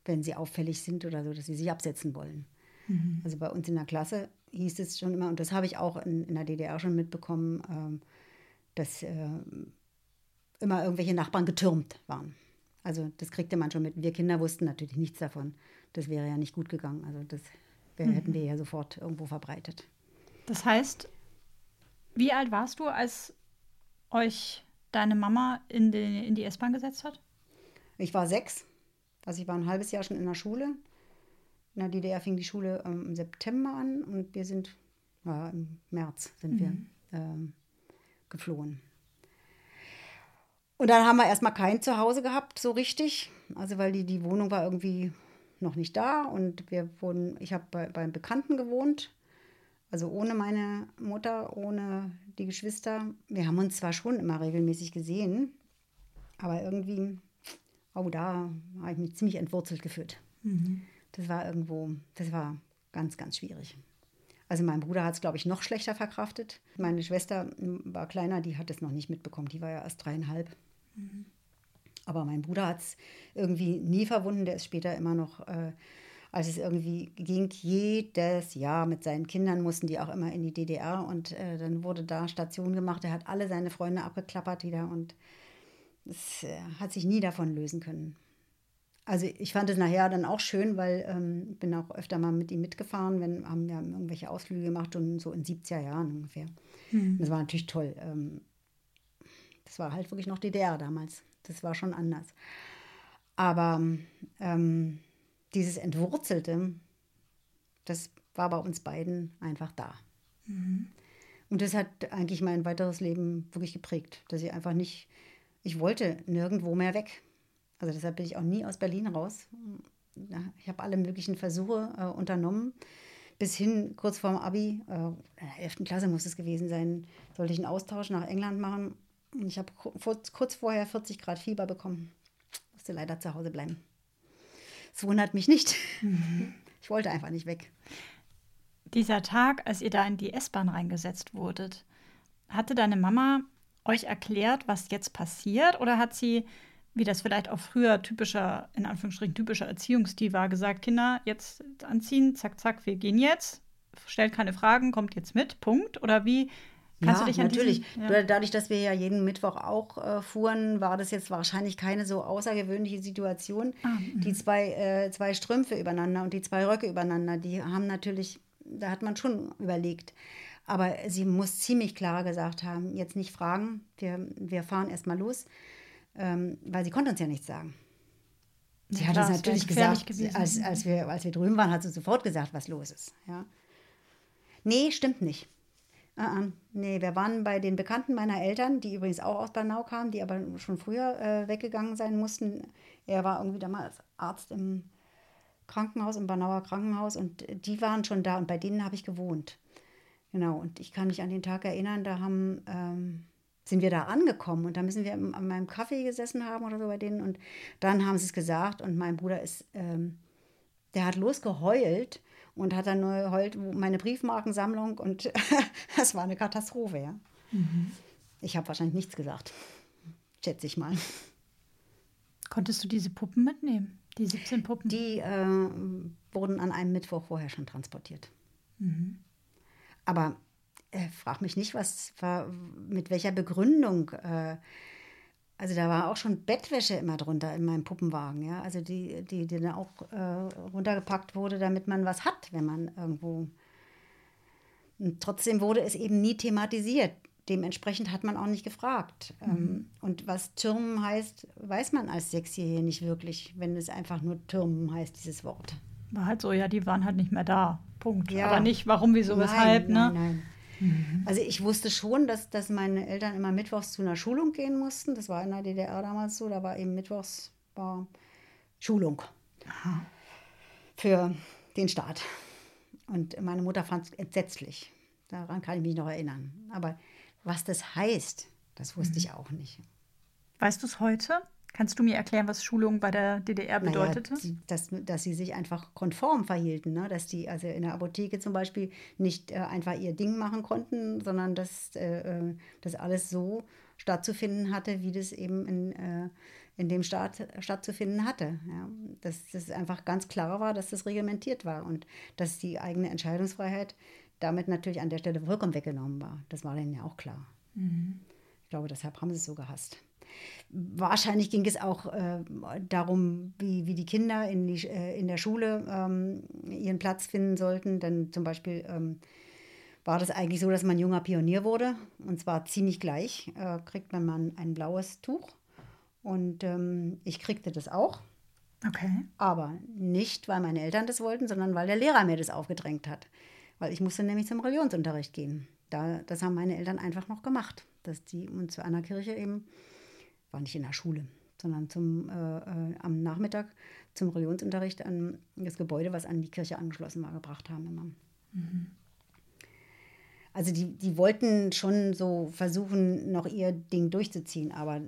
wenn sie auffällig sind oder so, dass sie sich absetzen wollen. Mhm. Also bei uns in der Klasse hieß es schon immer, und das habe ich auch in, in der DDR schon mitbekommen, ähm, dass äh, immer irgendwelche Nachbarn getürmt waren. Also das kriegte man schon mit. Wir Kinder wussten natürlich nichts davon. Das wäre ja nicht gut gegangen. Also das wär, mhm. hätten wir ja sofort irgendwo verbreitet.
Das heißt, wie alt warst du, als euch deine Mama in die, in die S-Bahn gesetzt hat?
Ich war sechs. Also ich war ein halbes Jahr schon in der Schule. In der DDR fing die Schule ähm, im September an und wir sind, ja, im März sind mhm. wir ähm, geflohen. Und dann haben wir erstmal kein Zuhause gehabt, so richtig. Also weil die, die Wohnung war irgendwie noch nicht da und wir wurden, ich habe bei, beim Bekannten gewohnt, also ohne meine Mutter, ohne die Geschwister. Wir haben uns zwar schon immer regelmäßig gesehen, aber irgendwie, oh, da habe ich mich ziemlich entwurzelt gefühlt. Mhm. Das war irgendwo, das war ganz, ganz schwierig. Also mein Bruder hat es, glaube ich, noch schlechter verkraftet. Meine Schwester war kleiner, die hat es noch nicht mitbekommen. Die war ja erst dreieinhalb. Mhm. Aber mein Bruder hat es irgendwie nie verwunden. Der ist später immer noch, äh, als es irgendwie ging, jedes Jahr mit seinen Kindern mussten die auch immer in die DDR. Und äh, dann wurde da Station gemacht. Er hat alle seine Freunde abgeklappert wieder und es äh, hat sich nie davon lösen können. Also ich fand es nachher dann auch schön, weil ähm, ich bin auch öfter mal mit ihm mitgefahren, wenn haben wir irgendwelche Ausflüge gemacht und so in 70er Jahren ungefähr. Mhm. Das war natürlich toll. Ähm, das war halt wirklich noch DDR damals. Das war schon anders. Aber ähm, dieses Entwurzelte, das war bei uns beiden einfach da. Mhm. Und das hat eigentlich mein weiteres Leben wirklich geprägt, dass ich einfach nicht, ich wollte nirgendwo mehr weg. Also deshalb bin ich auch nie aus Berlin raus. Ich habe alle möglichen Versuche äh, unternommen. Bis hin, kurz vorm Abi, äh, in der 11. Klasse muss es gewesen sein, sollte ich einen Austausch nach England machen. Ich habe kurz vorher 40 Grad Fieber bekommen. Musste leider zu Hause bleiben. Es wundert mich nicht. Mhm. Ich wollte einfach nicht weg.
Dieser Tag, als ihr da in die S-Bahn reingesetzt wurdet, hatte deine Mama euch erklärt, was jetzt passiert? Oder hat sie, wie das vielleicht auch früher typischer, in Anführungsstrichen typischer Erziehungsstil war, gesagt, Kinder, jetzt anziehen, zack, zack, wir gehen jetzt, stellt keine Fragen, kommt jetzt mit, Punkt? Oder wie,
Kannst ja, du dich an natürlich. Diesen, ja. Dadurch, dass wir ja jeden Mittwoch auch äh, fuhren, war das jetzt wahrscheinlich keine so außergewöhnliche Situation. Ah, die mhm. zwei, äh, zwei Strümpfe übereinander und die zwei Röcke übereinander, die haben natürlich, da hat man schon überlegt. Aber sie muss ziemlich klar gesagt haben, jetzt nicht fragen, wir, wir fahren erstmal los, ähm, weil sie konnte uns ja nichts sagen. Sie ja, hat es natürlich gesagt, als, als, wir, als wir drüben waren, hat sie sofort gesagt, was los ist. Ja. Nee, stimmt nicht. Uh. Nee, wir waren bei den Bekannten meiner Eltern, die übrigens auch aus Bernau kamen, die aber schon früher äh, weggegangen sein mussten. Er war irgendwie damals Arzt im Krankenhaus, im Bernauer Krankenhaus und die waren schon da und bei denen habe ich gewohnt. Genau, und ich kann mich an den Tag erinnern, da haben, ähm, sind wir da angekommen und da müssen wir an meinem Kaffee gesessen haben oder so bei denen und dann haben sie es gesagt und mein Bruder ist, ähm, der hat losgeheult und hat dann nur heult meine Briefmarkensammlung und das war eine Katastrophe, ja. Mhm. Ich habe wahrscheinlich nichts gesagt, schätze ich mal.
Konntest du diese Puppen mitnehmen, die 17 Puppen?
Die äh, wurden an einem Mittwoch vorher schon transportiert. Mhm. Aber äh, frag mich nicht, was war, mit welcher Begründung äh, also da war auch schon Bettwäsche immer drunter in meinem Puppenwagen, ja. Also die, die, die dann auch äh, runtergepackt wurde, damit man was hat, wenn man irgendwo. Und trotzdem wurde es eben nie thematisiert. Dementsprechend hat man auch nicht gefragt. Mhm. Ähm, und was Türmen heißt, weiß man als Sechsjährige nicht wirklich, wenn es einfach nur Türmen heißt, dieses Wort.
War halt so, ja, die waren halt nicht mehr da. Punkt. Ja. Aber nicht warum, wieso, weshalb,
nein,
ne?
Nein, nein. Mhm. Also ich wusste schon, dass, dass meine Eltern immer mittwochs zu einer Schulung gehen mussten. Das war in der DDR damals so. Da war eben mittwochs war Schulung Aha. für den Staat. Und meine Mutter fand es entsetzlich. Daran kann ich mich noch erinnern. Aber was das heißt, das wusste mhm. ich auch nicht.
Weißt du es heute? Kannst du mir erklären, was Schulung bei der DDR bedeutete?
Naja, dass, dass sie sich einfach konform verhielten, ne? dass die also in der Apotheke zum Beispiel nicht äh, einfach ihr Ding machen konnten, sondern dass äh, äh, das alles so stattzufinden hatte, wie das eben in, äh, in dem Staat stattzufinden hatte. Ja? Dass das einfach ganz klar war, dass das reglementiert war und dass die eigene Entscheidungsfreiheit damit natürlich an der Stelle vollkommen weggenommen war. Das war denen ja auch klar. Mhm. glaube, deshalb haben sie es so gehasst. Wahrscheinlich ging es auch äh, darum, wie, wie die Kinder in, die, äh, in der Schule ähm, ihren Platz finden sollten. Denn zum Beispiel ähm, war das eigentlich so, dass man junger Pionier wurde. Und zwar ziemlich gleich äh, kriegt man mal ein blaues Tuch. Und ähm, ich kriegte das auch.
Okay.
Aber nicht, weil meine Eltern das wollten, sondern weil der Lehrer mir das aufgedrängt hat. Weil ich musste nämlich zum Religionsunterricht gehen. Da, das haben meine Eltern einfach noch gemacht, dass die uns zu einer Kirche eben, war nicht in der Schule, sondern zum, äh, äh, am Nachmittag zum Religionsunterricht an das Gebäude, was an die Kirche angeschlossen war, gebracht haben immer. Mhm. Also die, die wollten schon so versuchen, noch ihr Ding durchzuziehen, aber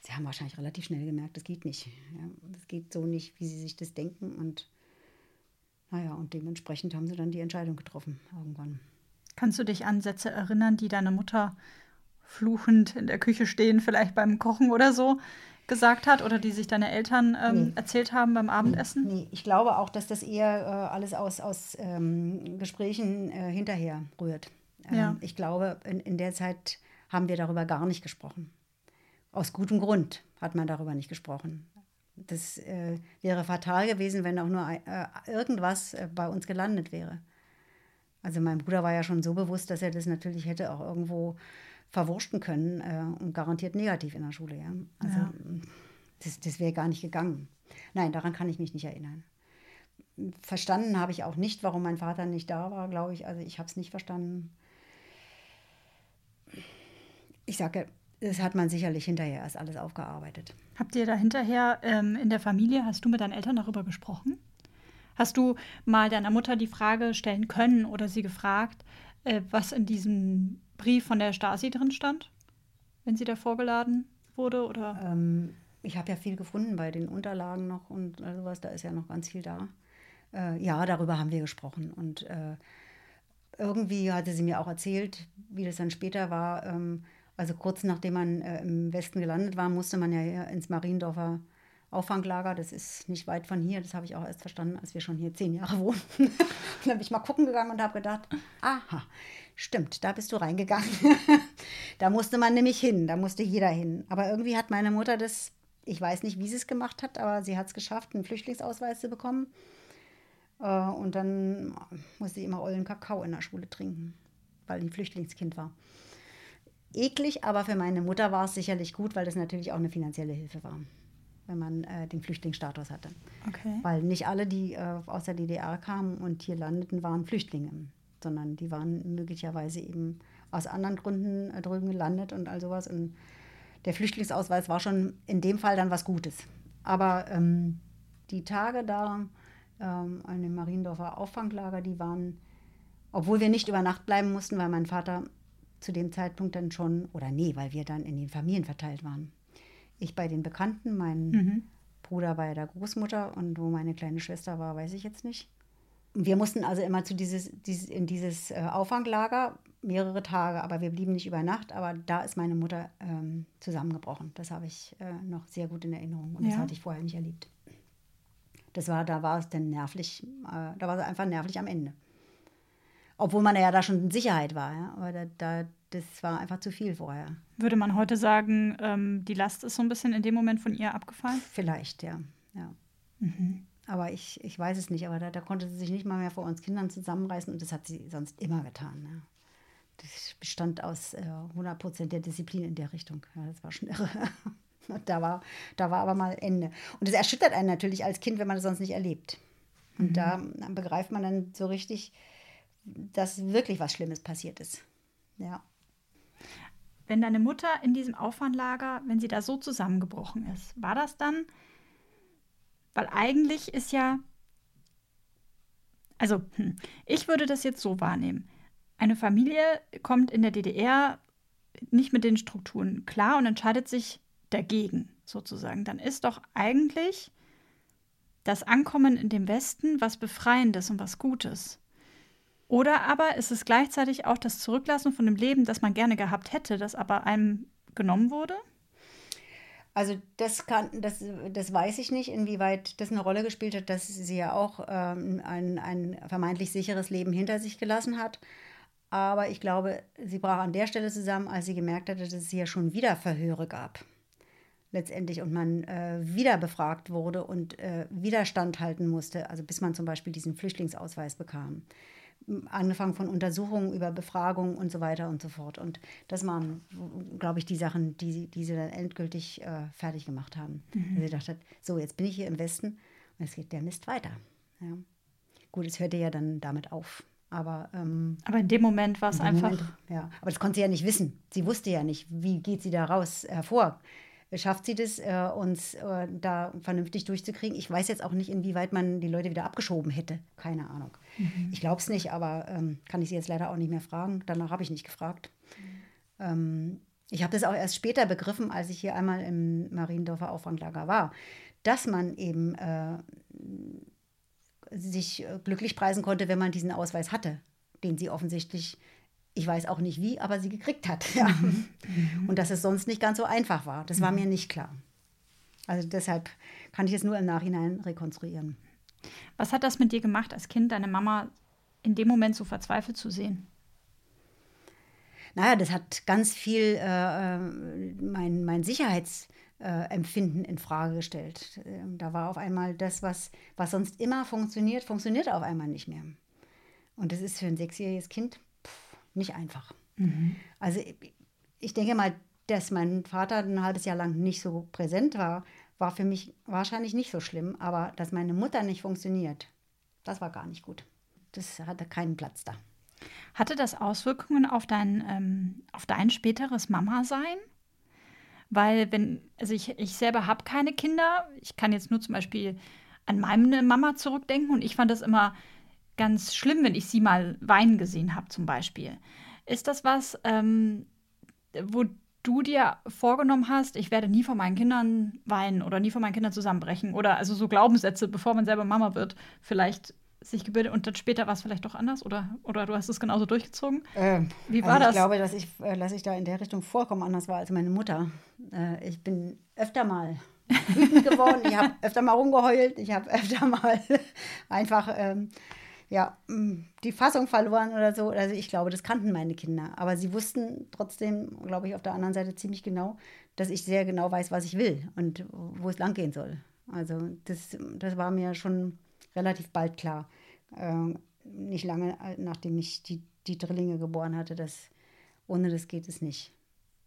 sie haben wahrscheinlich relativ schnell gemerkt, das geht nicht. Ja, das geht so nicht, wie sie sich das denken. Und naja, und dementsprechend haben sie dann die Entscheidung getroffen irgendwann.
Kannst du dich an Sätze erinnern, die deine Mutter fluchend in der Küche stehen, vielleicht beim Kochen oder so, gesagt hat oder die sich deine Eltern ähm, nee. erzählt haben beim Abendessen?
Nee, ich glaube auch, dass das eher äh, alles aus, aus ähm, Gesprächen äh, hinterher rührt. Ähm, ja. Ich glaube, in, in der Zeit haben wir darüber gar nicht gesprochen. Aus gutem Grund hat man darüber nicht gesprochen. Das äh, wäre fatal gewesen, wenn auch nur äh, irgendwas äh, bei uns gelandet wäre. Also mein Bruder war ja schon so bewusst, dass er das natürlich hätte auch irgendwo verwurschten können äh, und garantiert negativ in der Schule. Ja? Also ja. das, das wäre gar nicht gegangen. Nein, daran kann ich mich nicht erinnern. Verstanden habe ich auch nicht, warum mein Vater nicht da war, glaube ich. Also ich habe es nicht verstanden. Ich sage, das hat man sicherlich hinterher erst alles aufgearbeitet.
Habt ihr da hinterher ähm, in der Familie, hast du mit deinen Eltern darüber gesprochen? Hast du mal deiner Mutter die Frage stellen können oder sie gefragt, äh, was in diesem Brief von der Stasi drin stand, wenn sie da vorgeladen wurde? Oder?
Ähm, ich habe ja viel gefunden bei den Unterlagen noch und sowas, da ist ja noch ganz viel da. Äh, ja, darüber haben wir gesprochen und äh, irgendwie hatte sie mir auch erzählt, wie das dann später war. Ähm, also kurz nachdem man äh, im Westen gelandet war, musste man ja ins Mariendorfer Auffanglager. Das ist nicht weit von hier. Das habe ich auch erst verstanden, als wir schon hier zehn Jahre wohnen. dann bin ich mal gucken gegangen und habe gedacht, aha, stimmt, da bist du reingegangen. da musste man nämlich hin, da musste jeder hin. Aber irgendwie hat meine Mutter das, ich weiß nicht, wie sie es gemacht hat, aber sie hat es geschafft, einen Flüchtlingsausweis zu bekommen. Äh, und dann musste sie immer ollen Kakao in der Schule trinken, weil ein Flüchtlingskind war eklig, aber für meine Mutter war es sicherlich gut, weil das natürlich auch eine finanzielle Hilfe war, wenn man äh, den Flüchtlingsstatus hatte.
Okay.
Weil nicht alle, die äh, aus der DDR kamen und hier landeten, waren Flüchtlinge, sondern die waren möglicherweise eben aus anderen Gründen äh, drüben gelandet und all sowas. Und der Flüchtlingsausweis war schon in dem Fall dann was Gutes. Aber ähm, die Tage da ähm, an dem Mariendorfer Auffanglager, die waren, obwohl wir nicht über Nacht bleiben mussten, weil mein Vater zu dem Zeitpunkt dann schon, oder nee, weil wir dann in den Familien verteilt waren. Ich bei den Bekannten, mein mhm. Bruder bei der Großmutter und wo meine kleine Schwester war, weiß ich jetzt nicht. Wir mussten also immer zu dieses, dieses in dieses äh, Auffanglager mehrere Tage, aber wir blieben nicht über Nacht. Aber da ist meine Mutter ähm, zusammengebrochen. Das habe ich äh, noch sehr gut in Erinnerung und ja. das hatte ich vorher nicht erlebt. Das war, da war es dann nervlich, äh, da war sie einfach nervlich am Ende. Obwohl man ja da schon in Sicherheit war. Ja? Aber da, da, das war einfach zu viel vorher.
Würde man heute sagen, ähm, die Last ist so ein bisschen in dem Moment von ihr abgefallen?
Vielleicht, ja. ja. Mhm. Aber ich, ich weiß es nicht. Aber da, da, konnte sie sich nicht mal mehr vor uns Kindern zusammenreißen. Und das hat sie sonst immer getan. Ja. Das bestand aus äh, 100 Prozent der Disziplin in der Richtung. Ja, das war schon irre. da, war, da war aber mal Ende. Und das erschüttert einen natürlich als Kind, wenn man das sonst nicht erlebt. Und mhm. da begreift man dann so richtig, dass wirklich was Schlimmes passiert ist. Ja.
Wenn deine Mutter in diesem Aufwandlager, wenn sie da so zusammengebrochen ist, war das dann, weil eigentlich ist ja, also hm, ich würde das jetzt so wahrnehmen. Eine Familie kommt in der DDR nicht mit den Strukturen klar und entscheidet sich dagegen, sozusagen. Dann ist doch eigentlich das Ankommen in dem Westen was Befreiendes und was Gutes. Oder aber ist es gleichzeitig auch das Zurücklassen von dem Leben, das man gerne gehabt hätte, das aber einem genommen wurde?
Also das kann, das, das weiß ich nicht, inwieweit das eine Rolle gespielt hat, dass sie ja auch ähm, ein, ein vermeintlich sicheres Leben hinter sich gelassen hat. Aber ich glaube, sie brach an der Stelle zusammen, als sie gemerkt hatte, dass es ja schon wieder Verhöre gab. Letztendlich und man äh, wieder befragt wurde und äh, Widerstand halten musste, also bis man zum Beispiel diesen Flüchtlingsausweis bekam. Angefangen von Untersuchungen über Befragungen und so weiter und so fort. Und das waren, glaube ich, die Sachen, die, die sie dann endgültig äh, fertig gemacht haben. Mhm. Sie dachte, so, jetzt bin ich hier im Westen und es geht der Mist weiter. Ja. Gut, es hörte ja dann damit auf. Aber, ähm,
aber in dem Moment war es einfach. Moment,
ja, aber das konnte sie ja nicht wissen. Sie wusste ja nicht, wie geht sie da raus hervor. Schafft sie das, äh, uns äh, da vernünftig durchzukriegen? Ich weiß jetzt auch nicht, inwieweit man die Leute wieder abgeschoben hätte. Keine Ahnung. Mhm. Ich glaube es nicht, aber ähm, kann ich sie jetzt leider auch nicht mehr fragen. Danach habe ich nicht gefragt. Mhm. Ähm, ich habe das auch erst später begriffen, als ich hier einmal im Mariendorfer Auffanglager war, dass man eben äh, sich äh, glücklich preisen konnte, wenn man diesen Ausweis hatte, den sie offensichtlich, ich weiß auch nicht wie, aber sie gekriegt hat. Ja. Mhm. Und dass es sonst nicht ganz so einfach war. Das war mhm. mir nicht klar. Also deshalb kann ich es nur im Nachhinein rekonstruieren.
Was hat das mit dir gemacht, als Kind deine Mama in dem Moment so verzweifelt zu sehen?
Naja, das hat ganz viel äh, äh mein, mein Sicherheits- äh, in Frage gestellt. Ähm, da war auf einmal das, was, was sonst immer funktioniert, funktioniert auf einmal nicht mehr. Und das ist für ein sechsjähriges Kind nicht einfach. Mhm. Also ich denke mal, dass mein Vater ein halbes Jahr lang nicht so präsent war, war für mich wahrscheinlich nicht so schlimm. Aber dass meine Mutter nicht funktioniert, das war gar nicht gut. Das hatte keinen Platz da.
Hatte das Auswirkungen auf dein, ähm, auf dein späteres Mama-Sein? Weil wenn, also ich, ich selber habe keine Kinder. Ich kann jetzt nur zum Beispiel an meine Mama zurückdenken und ich fand das immer ganz schlimm, wenn ich sie mal weinen gesehen habe, zum Beispiel. Ist das was, ähm, wo du dir vorgenommen hast, ich werde nie vor meinen Kindern weinen oder nie vor meinen Kindern zusammenbrechen oder also so Glaubenssätze, bevor man selber Mama wird, vielleicht sich gebildet und dann später war es vielleicht doch anders oder, oder du hast es genauso durchgezogen?
Äh, Wie war also ich das? Ich glaube, dass ich, äh, dass ich da in der Richtung vollkommen anders war als meine Mutter. Äh, ich bin öfter mal wütend geworden, ich habe öfter mal rumgeheult, ich habe öfter mal einfach ähm, ja, die Fassung verloren oder so. Also ich glaube, das kannten meine Kinder. Aber sie wussten trotzdem, glaube ich, auf der anderen Seite ziemlich genau, dass ich sehr genau weiß, was ich will und wo es langgehen soll. Also das, das war mir schon relativ bald klar. Äh, nicht lange nachdem ich die, die Drillinge geboren hatte, dass ohne das geht es nicht.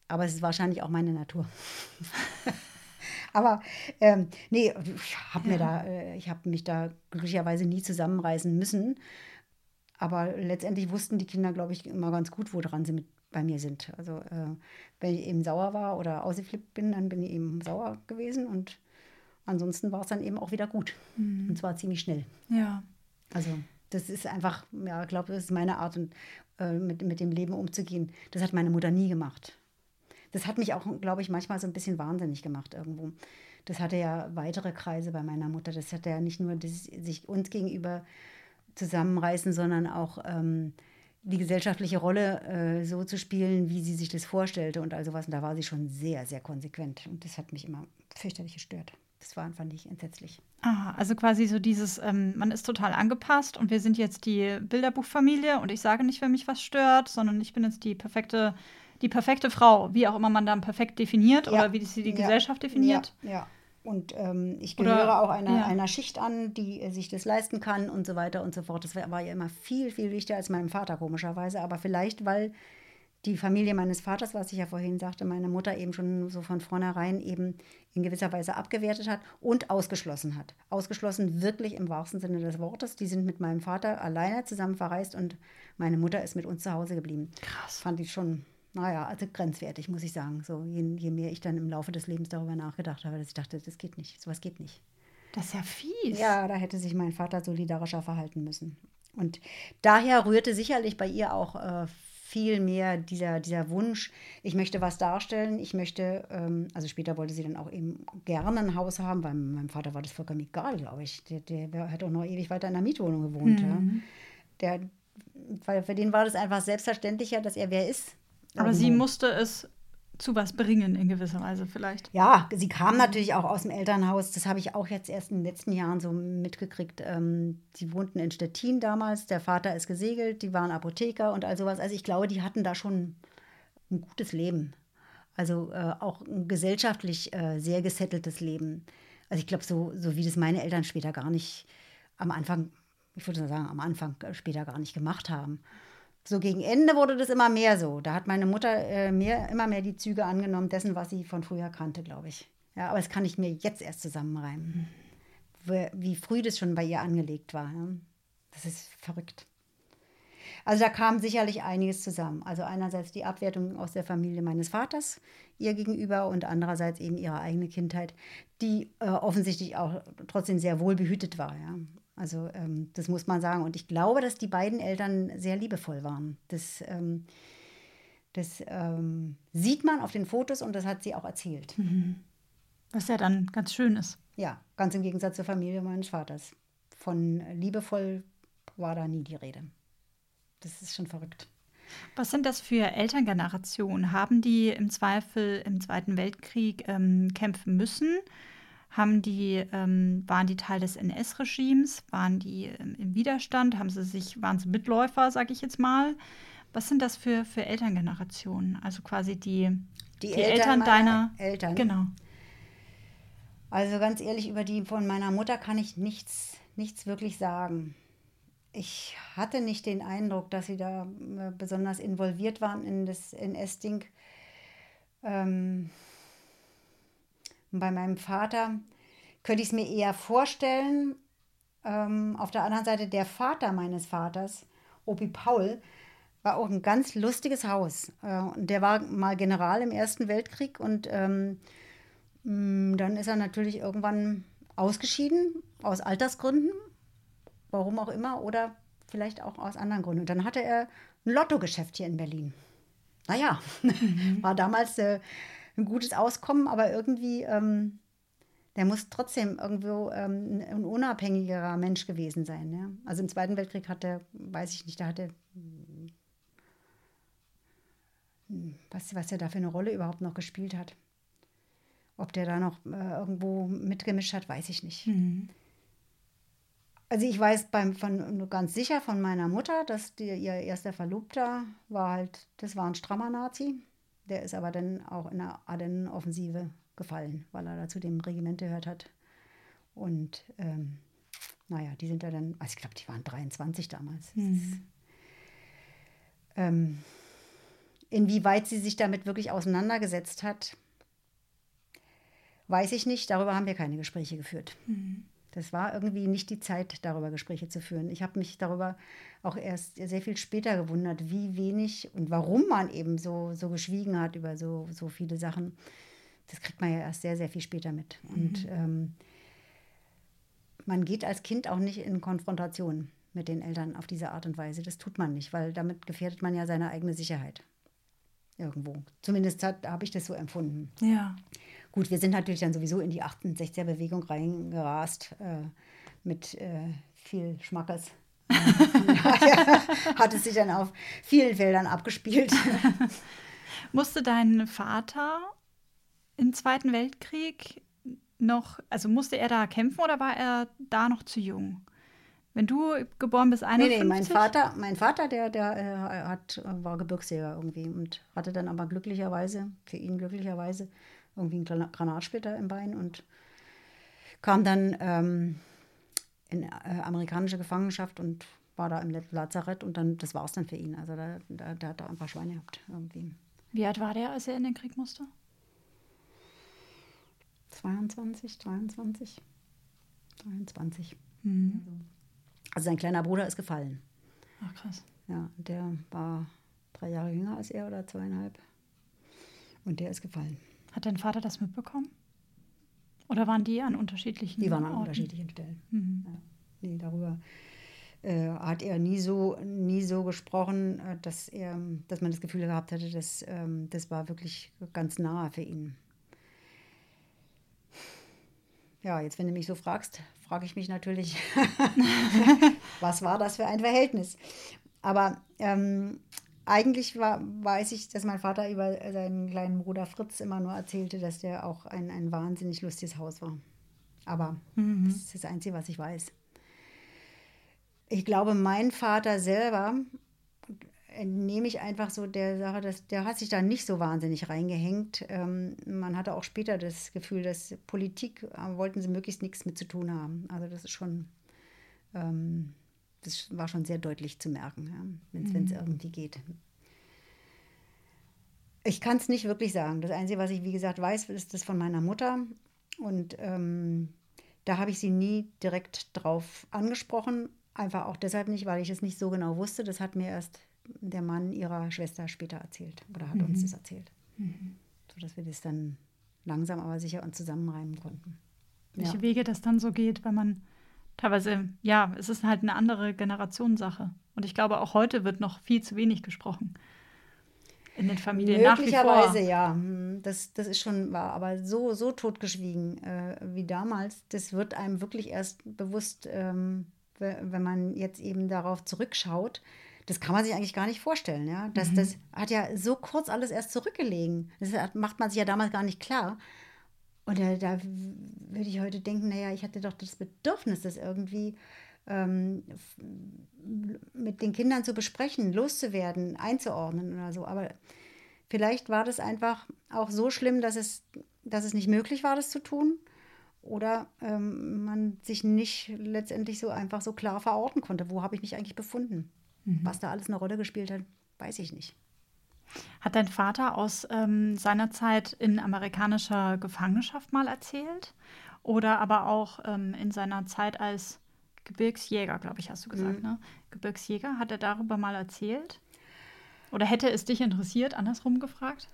Aber es ist wahrscheinlich auch meine Natur. Aber ähm, nee, ich habe ja. da, äh, ich mich da glücklicherweise nie zusammenreißen müssen. Aber letztendlich wussten die Kinder, glaube ich, immer ganz gut, woran sie mit bei mir sind. Also äh, wenn ich eben sauer war oder ausgeflippt bin, dann bin ich eben sauer gewesen und ansonsten war es dann eben auch wieder gut. Mhm. Und zwar ziemlich schnell.
Ja.
Also das ist einfach, ja, ich glaube, das ist meine Art, und, äh, mit, mit dem Leben umzugehen. Das hat meine Mutter nie gemacht. Das hat mich auch, glaube ich, manchmal so ein bisschen wahnsinnig gemacht irgendwo. Das hatte ja weitere Kreise bei meiner Mutter. Das hatte ja nicht nur das, sich uns gegenüber zusammenreißen, sondern auch ähm, die gesellschaftliche Rolle äh, so zu spielen, wie sie sich das vorstellte und all sowas. Und da war sie schon sehr, sehr konsequent. Und das hat mich immer fürchterlich gestört. Das war, fand ich entsetzlich.
Ah, also quasi so dieses, ähm, man ist total angepasst und wir sind jetzt die Bilderbuchfamilie und ich sage nicht, wenn mich was stört, sondern ich bin jetzt die perfekte, die perfekte Frau, wie auch immer man dann perfekt definiert ja. oder wie sie die ja. Gesellschaft definiert.
Ja, ja. Und ähm, ich gehöre oder, auch einer, einer Schicht an, die äh, sich das leisten kann und so weiter und so fort. Das war ja immer viel, viel wichtiger als meinem Vater, komischerweise. Aber vielleicht, weil die Familie meines Vaters, was ich ja vorhin sagte, meine Mutter eben schon so von vornherein eben in gewisser Weise abgewertet hat und ausgeschlossen hat. Ausgeschlossen wirklich im wahrsten Sinne des Wortes. Die sind mit meinem Vater alleine zusammen verreist und meine Mutter ist mit uns zu Hause geblieben.
Krass.
Fand ich schon, naja, also grenzwertig, muss ich sagen. So, je, je mehr ich dann im Laufe des Lebens darüber nachgedacht habe, dass ich dachte, das geht nicht, sowas geht nicht.
Das ist ja fies.
Ja, da hätte sich mein Vater solidarischer verhalten müssen. Und daher rührte sicherlich bei ihr auch äh, viel mehr dieser, dieser Wunsch, ich möchte was darstellen, ich möchte, ähm, also später wollte sie dann auch eben gerne ein Haus haben, weil meinem Vater war das vollkommen egal, glaube ich. Der, der hat auch noch ewig weiter in der Mietwohnung gewohnt. Mhm. Ja. Der, weil für den war das einfach selbstverständlicher, dass er wer ist.
Aber sie musste es zu was bringen in gewisser Weise vielleicht.
Ja, sie kam natürlich auch aus dem Elternhaus. Das habe ich auch jetzt erst in den letzten Jahren so mitgekriegt. Ähm, die wohnten in Stettin damals. Der Vater ist gesegelt, die waren Apotheker und all sowas. Also ich glaube, die hatten da schon ein gutes Leben. Also äh, auch ein gesellschaftlich äh, sehr gesetteltes Leben. Also ich glaube, so, so wie das meine Eltern später gar nicht am Anfang, ich würde sagen, am Anfang äh, später gar nicht gemacht haben. So gegen Ende wurde das immer mehr so. Da hat meine Mutter äh, mehr, immer mehr die Züge angenommen dessen, was sie von früher kannte, glaube ich. Ja, aber das kann ich mir jetzt erst zusammenreimen. Wie, früh das schon bei ihr angelegt war. Ja. Das ist verrückt. Also da kam sicherlich einiges zusammen. Also einerseits die Abwertung aus der Familie meines Vaters ihr gegenüber und andererseits eben ihre eigene Kindheit, die äh, offensichtlich auch trotzdem sehr wohl behütet war. Ja. Also ähm, das muss man sagen. Und ich glaube, dass die beiden Eltern sehr liebevoll waren. Das, ähm, das ähm, sieht man auf den Fotos und das hat sie auch erzählt. Mhm.
Was ja dann ganz schön ist.
Ja, ganz im Gegensatz zur Familie meines Vaters. Von liebevoll war da nie die Rede. Das ist schon verrückt.
Was sind das für Elterngenerationen? Haben die im Zweifel im Zweiten Weltkrieg ähm, kämpfen müssen? Haben die, ähm, waren die Teil des NS-Regimes? Waren die ähm, im Widerstand? Haben sie sich, waren sie Mitläufer, sage ich jetzt mal? Was sind das für, für Elterngenerationen? Also quasi die,
die, die Eltern, Eltern deiner
Eltern. Genau.
Also ganz ehrlich, über die von meiner Mutter kann ich nichts, nichts wirklich sagen. Ich hatte nicht den Eindruck, dass sie da äh, besonders involviert waren in das NS-Ding. Ähm, bei meinem Vater könnte ich es mir eher vorstellen. Ähm, auf der anderen Seite der Vater meines Vaters, Opi Paul, war auch ein ganz lustiges Haus. Äh, der war mal General im Ersten Weltkrieg und ähm, mm, dann ist er natürlich irgendwann ausgeschieden aus Altersgründen, warum auch immer, oder vielleicht auch aus anderen Gründen. Und dann hatte er ein Lottogeschäft hier in Berlin. Naja, mhm. war damals äh, ein gutes Auskommen, aber irgendwie, ähm, der muss trotzdem irgendwo ähm, ein unabhängigerer Mensch gewesen sein. Ja? Also im Zweiten Weltkrieg hat er, weiß ich nicht, da hatte was, was er da für eine Rolle überhaupt noch gespielt hat. Ob der da noch äh, irgendwo mitgemischt hat, weiß ich nicht. Mhm. Also ich weiß beim, von, ganz sicher von meiner Mutter, dass die, ihr erster Verlobter war halt, das war ein strammer Nazi. Der ist aber dann auch in der Ardennenoffensive gefallen, weil er da zu dem Regiment gehört hat. Und ähm, naja, die sind da dann, also ich glaube, die waren 23 damals. Mhm. Ähm, inwieweit sie sich damit wirklich auseinandergesetzt hat, weiß ich nicht. Darüber haben wir keine Gespräche geführt. Mhm. Das war irgendwie nicht die Zeit, darüber Gespräche zu führen. Ich habe mich darüber auch erst sehr viel später gewundert, wie wenig und warum man eben so, so geschwiegen hat über so, so viele Sachen. Das kriegt man ja erst sehr, sehr viel später mit. Mhm. Und ähm, man geht als Kind auch nicht in Konfrontation mit den Eltern auf diese Art und Weise. Das tut man nicht, weil damit gefährdet man ja seine eigene Sicherheit. Irgendwo. Zumindest habe ich das so empfunden.
Ja.
Gut, wir sind natürlich dann sowieso in die 68er-Bewegung reingerast äh, mit äh, viel Schmackes. hat es sich dann auf vielen Feldern abgespielt.
musste dein Vater im Zweiten Weltkrieg noch, also musste er da kämpfen oder war er da noch zu jung? Wenn du geboren bist, 51? Nee, nee,
mein Vater, mein Vater der, der äh, hat, war Gebirgsjäger irgendwie und hatte dann aber glücklicherweise, für ihn glücklicherweise, irgendwie ein Granatsplitter im Bein und kam dann ähm, in äh, amerikanische Gefangenschaft und war da im Lazarett und dann, das war es dann für ihn. Also da, da, da hat er einfach Schweine gehabt irgendwie.
Wie alt war der, als er in den Krieg musste?
22, 23, 23. Mhm. Also sein kleiner Bruder ist gefallen.
Ach krass.
Ja, der war drei Jahre jünger als er oder zweieinhalb. Und der ist gefallen.
Hat dein Vater das mitbekommen? Oder waren die an unterschiedlichen
Die waren an Orten? unterschiedlichen Stellen. Mhm. Ja. Nee, darüber äh, hat er nie so, nie so gesprochen, äh, dass, er, dass man das Gefühl gehabt hätte, dass ähm, das war wirklich ganz nahe für ihn. Ja, jetzt, wenn du mich so fragst, frage ich mich natürlich, was war das für ein Verhältnis? Aber ähm, eigentlich war, weiß ich, dass mein Vater über seinen kleinen Bruder Fritz immer nur erzählte, dass der auch ein, ein wahnsinnig lustiges Haus war. Aber mhm. das ist das Einzige, was ich weiß. Ich glaube, mein Vater selber entnehme ich einfach so der Sache, dass der hat sich da nicht so wahnsinnig reingehängt. Ähm, man hatte auch später das Gefühl, dass Politik äh, wollten sie möglichst nichts mit zu tun haben. Also das ist schon, ähm, das war schon sehr deutlich zu merken, ja, wenn es mhm. irgendwie geht. Ich kann es nicht wirklich sagen. Das Einzige, was ich, wie gesagt, weiß, ist das von meiner Mutter. Und ähm, da habe ich sie nie direkt drauf angesprochen. Einfach auch deshalb nicht, weil ich es nicht so genau wusste. Das hat mir erst der Mann ihrer Schwester später erzählt oder hat mhm. uns das erzählt. Mhm. Sodass wir das dann langsam aber sicher uns zusammenreimen konnten.
Welche ja. Wege das dann so geht, wenn man teilweise, ja, es ist halt eine andere Generationssache. Und ich glaube, auch heute wird noch viel zu wenig gesprochen. In den Familien nach wie vor.
Möglicherweise, ja. Hm, das, das ist schon wahr. Aber so, so totgeschwiegen äh, wie damals, das wird einem wirklich erst bewusst, ähm, wenn man jetzt eben darauf zurückschaut, das kann man sich eigentlich gar nicht vorstellen. Ja? Das, mhm. das hat ja so kurz alles erst zurückgelegen. Das macht man sich ja damals gar nicht klar. Und da, da würde ich heute denken, naja, ich hatte doch das Bedürfnis, das irgendwie ähm, mit den Kindern zu besprechen, loszuwerden, einzuordnen oder so. Aber vielleicht war das einfach auch so schlimm, dass es, dass es nicht möglich war, das zu tun. Oder ähm, man sich nicht letztendlich so einfach so klar verorten konnte. Wo habe ich mich eigentlich befunden? Mhm. Was da alles eine Rolle gespielt hat, weiß ich nicht.
Hat dein Vater aus ähm, seiner Zeit in amerikanischer Gefangenschaft mal erzählt? Oder aber auch ähm, in seiner Zeit als Gebirgsjäger, glaube ich, hast du gesagt, mhm. ne? Gebirgsjäger, hat er darüber mal erzählt? Oder hätte es dich interessiert, andersrum gefragt?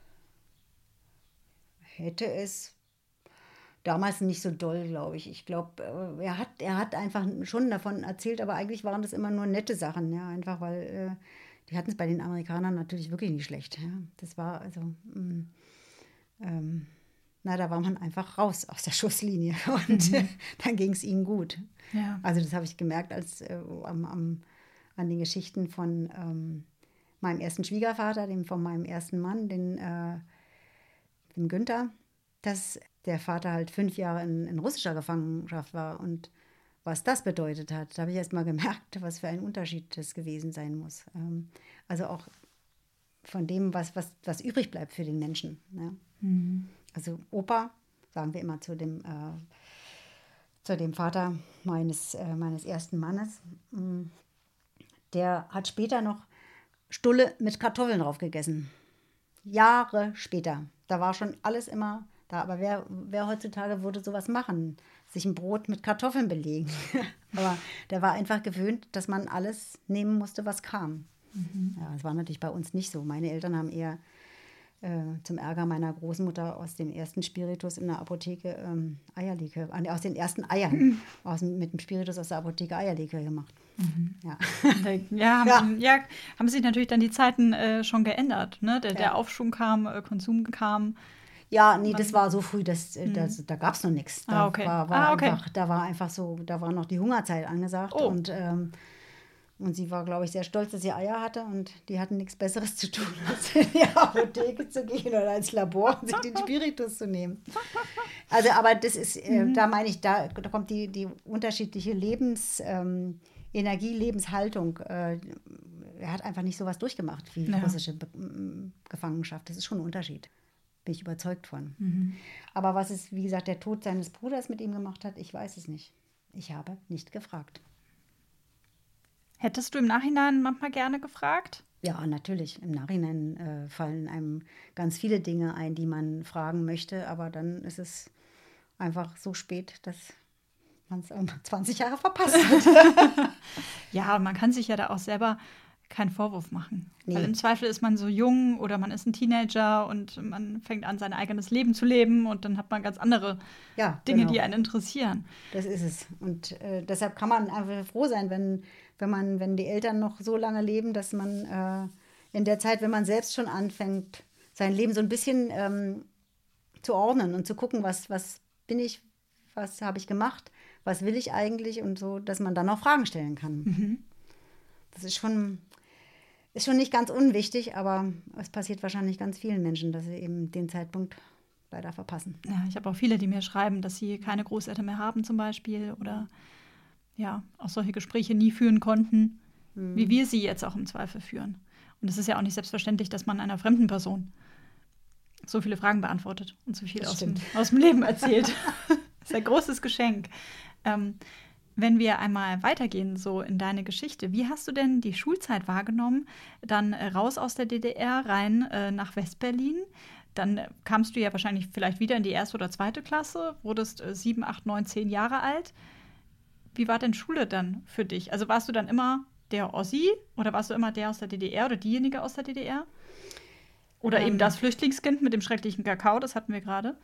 Hätte es damals nicht so doll, glaube ich. Ich glaube, äh, er hat, er hat einfach schon davon erzählt, aber eigentlich waren das immer nur nette Sachen, ja, einfach weil äh, die hatten es bei den Amerikanern natürlich wirklich nicht schlecht. Ja. Das war also, mh, mm, ähm, na, da war man einfach raus aus der Schusslinie und mhm. dann ging es ihnen gut. Ja. Also das habe ich gemerkt als äh, am, am, an den Geschichten von ähm, meinem ersten Schwiegervater, dem von meinem ersten Mann, den, äh, dem Günther, dass der Vater halt fünf Jahre in, in russischer Gefangenschaft war und was das bedeutet hat, da habe ich erst mal gemerkt, was für ein Unterschied das gewesen sein muss. Ähm, also auch von dem, was, was, was übrig bleibt für den Menschen. Ne? Mhm. Also Opa, sagen wir immer zu dem, äh, zu dem Vater meines, äh, meines ersten Mannes, mm, der hat später noch Stulle mit Kartoffeln drauf gegessen. Jahre später. Da war schon alles immer da, aber wer, wer heutzutage würde sowas machen? Sich ein Brot mit Kartoffeln belegen. aber der war einfach gewöhnt, dass man alles nehmen musste, was kam. Mhm. Ja, das war natürlich bei uns nicht so. Meine Eltern haben eher äh, zum Ärger meiner Großmutter aus dem ersten Spiritus in der Apotheke ähm, Eierlikör, äh, aus den ersten Eiern, mhm. aus, mit dem Spiritus aus der Apotheke Eierlikör gemacht. Mhm.
Ja. ja, haben, ja. ja, haben sich natürlich dann die Zeiten äh, schon geändert. Ne? Der, ja. der Aufschwung kam, äh, Konsum kam.
Ja, nee, das war so früh, dass, äh, das, da gab es noch nichts. Da, ah, okay. war, war ah, okay. einfach, da war einfach so, da war noch die Hungerzeit angesagt. Oh. Und, ähm, und sie war, glaube ich, sehr stolz, dass sie Eier hatte und die hatten nichts Besseres zu tun, als in die Apotheke zu gehen oder ins Labor und sich den Spiritus zu nehmen. Also, aber das ist, äh, mhm. da meine ich, da, da kommt die, die unterschiedliche Lebensenergie, ähm, Lebenshaltung. Äh, er hat einfach nicht sowas durchgemacht wie ja. russische Be Gefangenschaft. Das ist schon ein Unterschied. Bin ich überzeugt von. Mhm. Aber was es, wie gesagt, der Tod seines Bruders mit ihm gemacht hat, ich weiß es nicht. Ich habe nicht gefragt.
Hättest du im Nachhinein manchmal gerne gefragt?
Ja, natürlich. Im Nachhinein äh, fallen einem ganz viele Dinge ein, die man fragen möchte, aber dann ist es einfach so spät, dass man es 20 Jahre verpasst hat.
ja, man kann sich ja da auch selber keinen Vorwurf machen. Nee. Weil im Zweifel ist man so jung oder man ist ein Teenager und man fängt an, sein eigenes Leben zu leben und dann hat man ganz andere ja, Dinge, genau. die einen interessieren.
Das ist es. Und äh, deshalb kann man einfach froh sein, wenn, wenn man, wenn die Eltern noch so lange leben, dass man äh, in der Zeit, wenn man selbst schon anfängt, sein Leben so ein bisschen ähm, zu ordnen und zu gucken, was, was bin ich, was habe ich gemacht, was will ich eigentlich und so, dass man dann auch Fragen stellen kann. Mhm. Das ist schon ist schon nicht ganz unwichtig, aber es passiert wahrscheinlich ganz vielen Menschen, dass sie eben den Zeitpunkt leider verpassen.
Ja, ich habe auch viele, die mir schreiben, dass sie keine Großeltern mehr haben zum Beispiel oder ja, auch solche Gespräche nie führen konnten, mhm. wie wir sie jetzt auch im Zweifel führen. Und es ist ja auch nicht selbstverständlich, dass man einer fremden Person so viele Fragen beantwortet und so viel aus dem, aus dem, Leben erzählt. das ist ein großes Geschenk. Ähm, wenn wir einmal weitergehen, so in deine Geschichte, wie hast du denn die Schulzeit wahrgenommen? Dann äh, raus aus der DDR, rein äh, nach Westberlin. Dann kamst du ja wahrscheinlich vielleicht wieder in die erste oder zweite Klasse, wurdest äh, sieben, acht, neun, zehn Jahre alt. Wie war denn Schule dann für dich? Also warst du dann immer der Ossi oder warst du immer der aus der DDR oder diejenige aus der DDR? Oder ähm, eben das Flüchtlingskind mit dem schrecklichen Kakao, das hatten wir gerade.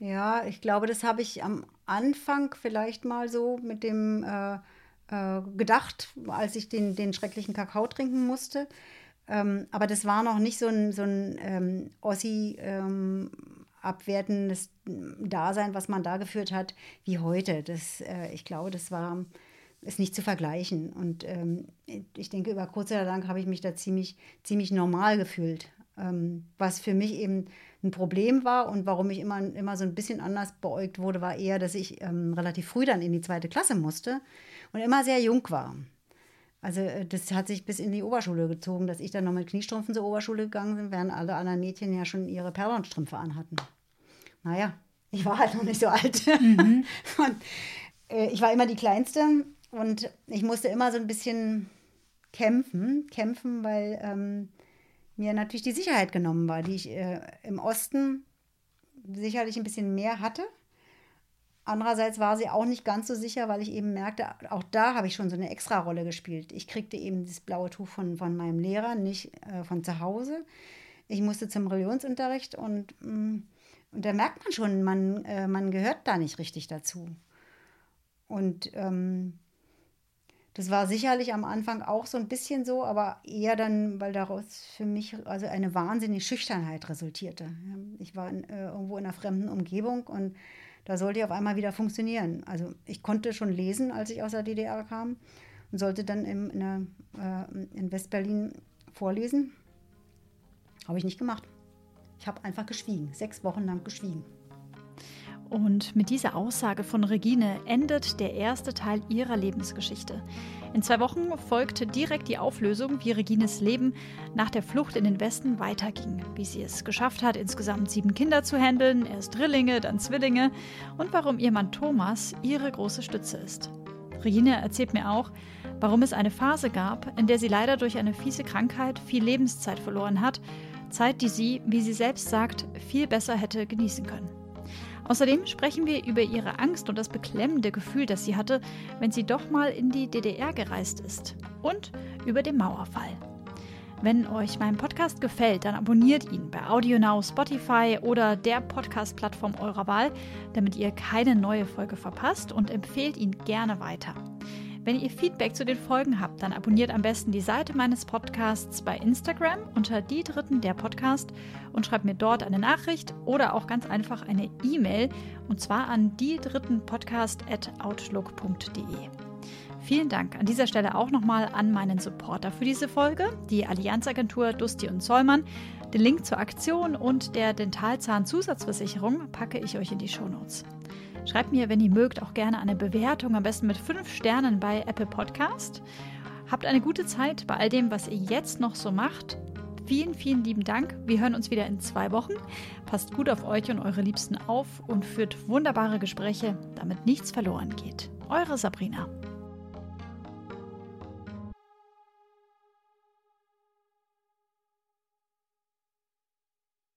Ja, ich glaube, das habe ich am Anfang vielleicht mal so mit dem äh, äh, gedacht, als ich den, den schrecklichen Kakao trinken musste. Ähm, aber das war noch nicht so ein, so ein ähm, Ossi ähm, abwertendes Dasein, was man da geführt hat, wie heute. Das, äh, ich glaube, das war ist nicht zu vergleichen. Und ähm, ich denke, über kurz oder lang habe ich mich da ziemlich, ziemlich normal gefühlt. Ähm, was für mich eben ein Problem war und warum ich immer, immer so ein bisschen anders beäugt wurde, war eher, dass ich ähm, relativ früh dann in die zweite Klasse musste und immer sehr jung war. Also äh, das hat sich bis in die Oberschule gezogen, dass ich dann noch mit Kniestrümpfen zur Oberschule gegangen bin, während alle anderen Mädchen ja schon ihre Perlenstrümpfe anhatten. Naja, ich war halt noch nicht so alt. Mhm. und, äh, ich war immer die Kleinste und ich musste immer so ein bisschen kämpfen, kämpfen, weil ähm, mir natürlich die Sicherheit genommen war, die ich äh, im Osten sicherlich ein bisschen mehr hatte. Andererseits war sie auch nicht ganz so sicher, weil ich eben merkte, auch da habe ich schon so eine Extra-Rolle gespielt. Ich kriegte eben das blaue Tuch von, von meinem Lehrer, nicht äh, von zu Hause. Ich musste zum Religionsunterricht und, mm, und da merkt man schon, man, äh, man gehört da nicht richtig dazu. Und ähm, das war sicherlich am Anfang auch so ein bisschen so, aber eher dann, weil daraus für mich also eine wahnsinnige Schüchternheit resultierte. Ich war in, äh, irgendwo in einer fremden Umgebung und da sollte ich auf einmal wieder funktionieren. Also ich konnte schon lesen, als ich aus der DDR kam und sollte dann in, der, äh, in Westberlin vorlesen. Habe ich nicht gemacht. Ich habe einfach geschwiegen, sechs Wochen lang geschwiegen.
Und mit dieser Aussage von Regine endet der erste Teil ihrer Lebensgeschichte. In zwei Wochen folgte direkt die Auflösung, wie Regines Leben nach der Flucht in den Westen weiterging, wie sie es geschafft hat, insgesamt sieben Kinder zu handeln, erst Drillinge, dann Zwillinge und warum ihr Mann Thomas ihre große Stütze ist. Regine erzählt mir auch, warum es eine Phase gab, in der sie leider durch eine fiese Krankheit viel Lebenszeit verloren hat, Zeit, die sie, wie sie selbst sagt, viel besser hätte genießen können. Außerdem sprechen wir über ihre Angst und das beklemmende Gefühl, das sie hatte, wenn sie doch mal in die DDR gereist ist. Und über den Mauerfall. Wenn euch mein Podcast gefällt, dann abonniert ihn bei AudioNow, Spotify oder der Podcast-Plattform eurer Wahl, damit ihr keine neue Folge verpasst und empfehlt ihn gerne weiter. Wenn ihr Feedback zu den Folgen habt, dann abonniert am besten die Seite meines Podcasts bei Instagram unter die Dritten der Podcast und schreibt mir dort eine Nachricht oder auch ganz einfach eine E-Mail und zwar an die Dritten Podcast at outlook.de. Vielen Dank an dieser Stelle auch nochmal an meinen Supporter für diese Folge, die Allianzagentur Dusti und Zollmann. Den Link zur Aktion und der Dentalzahnzusatzversicherung packe ich euch in die Shownotes. Schreibt mir, wenn ihr mögt, auch gerne eine Bewertung, am besten mit fünf Sternen bei Apple Podcast. Habt eine gute Zeit bei all dem, was ihr jetzt noch so macht. Vielen, vielen lieben Dank. Wir hören uns wieder in zwei Wochen. Passt gut auf euch und eure Liebsten auf und führt wunderbare Gespräche, damit nichts verloren geht. Eure Sabrina.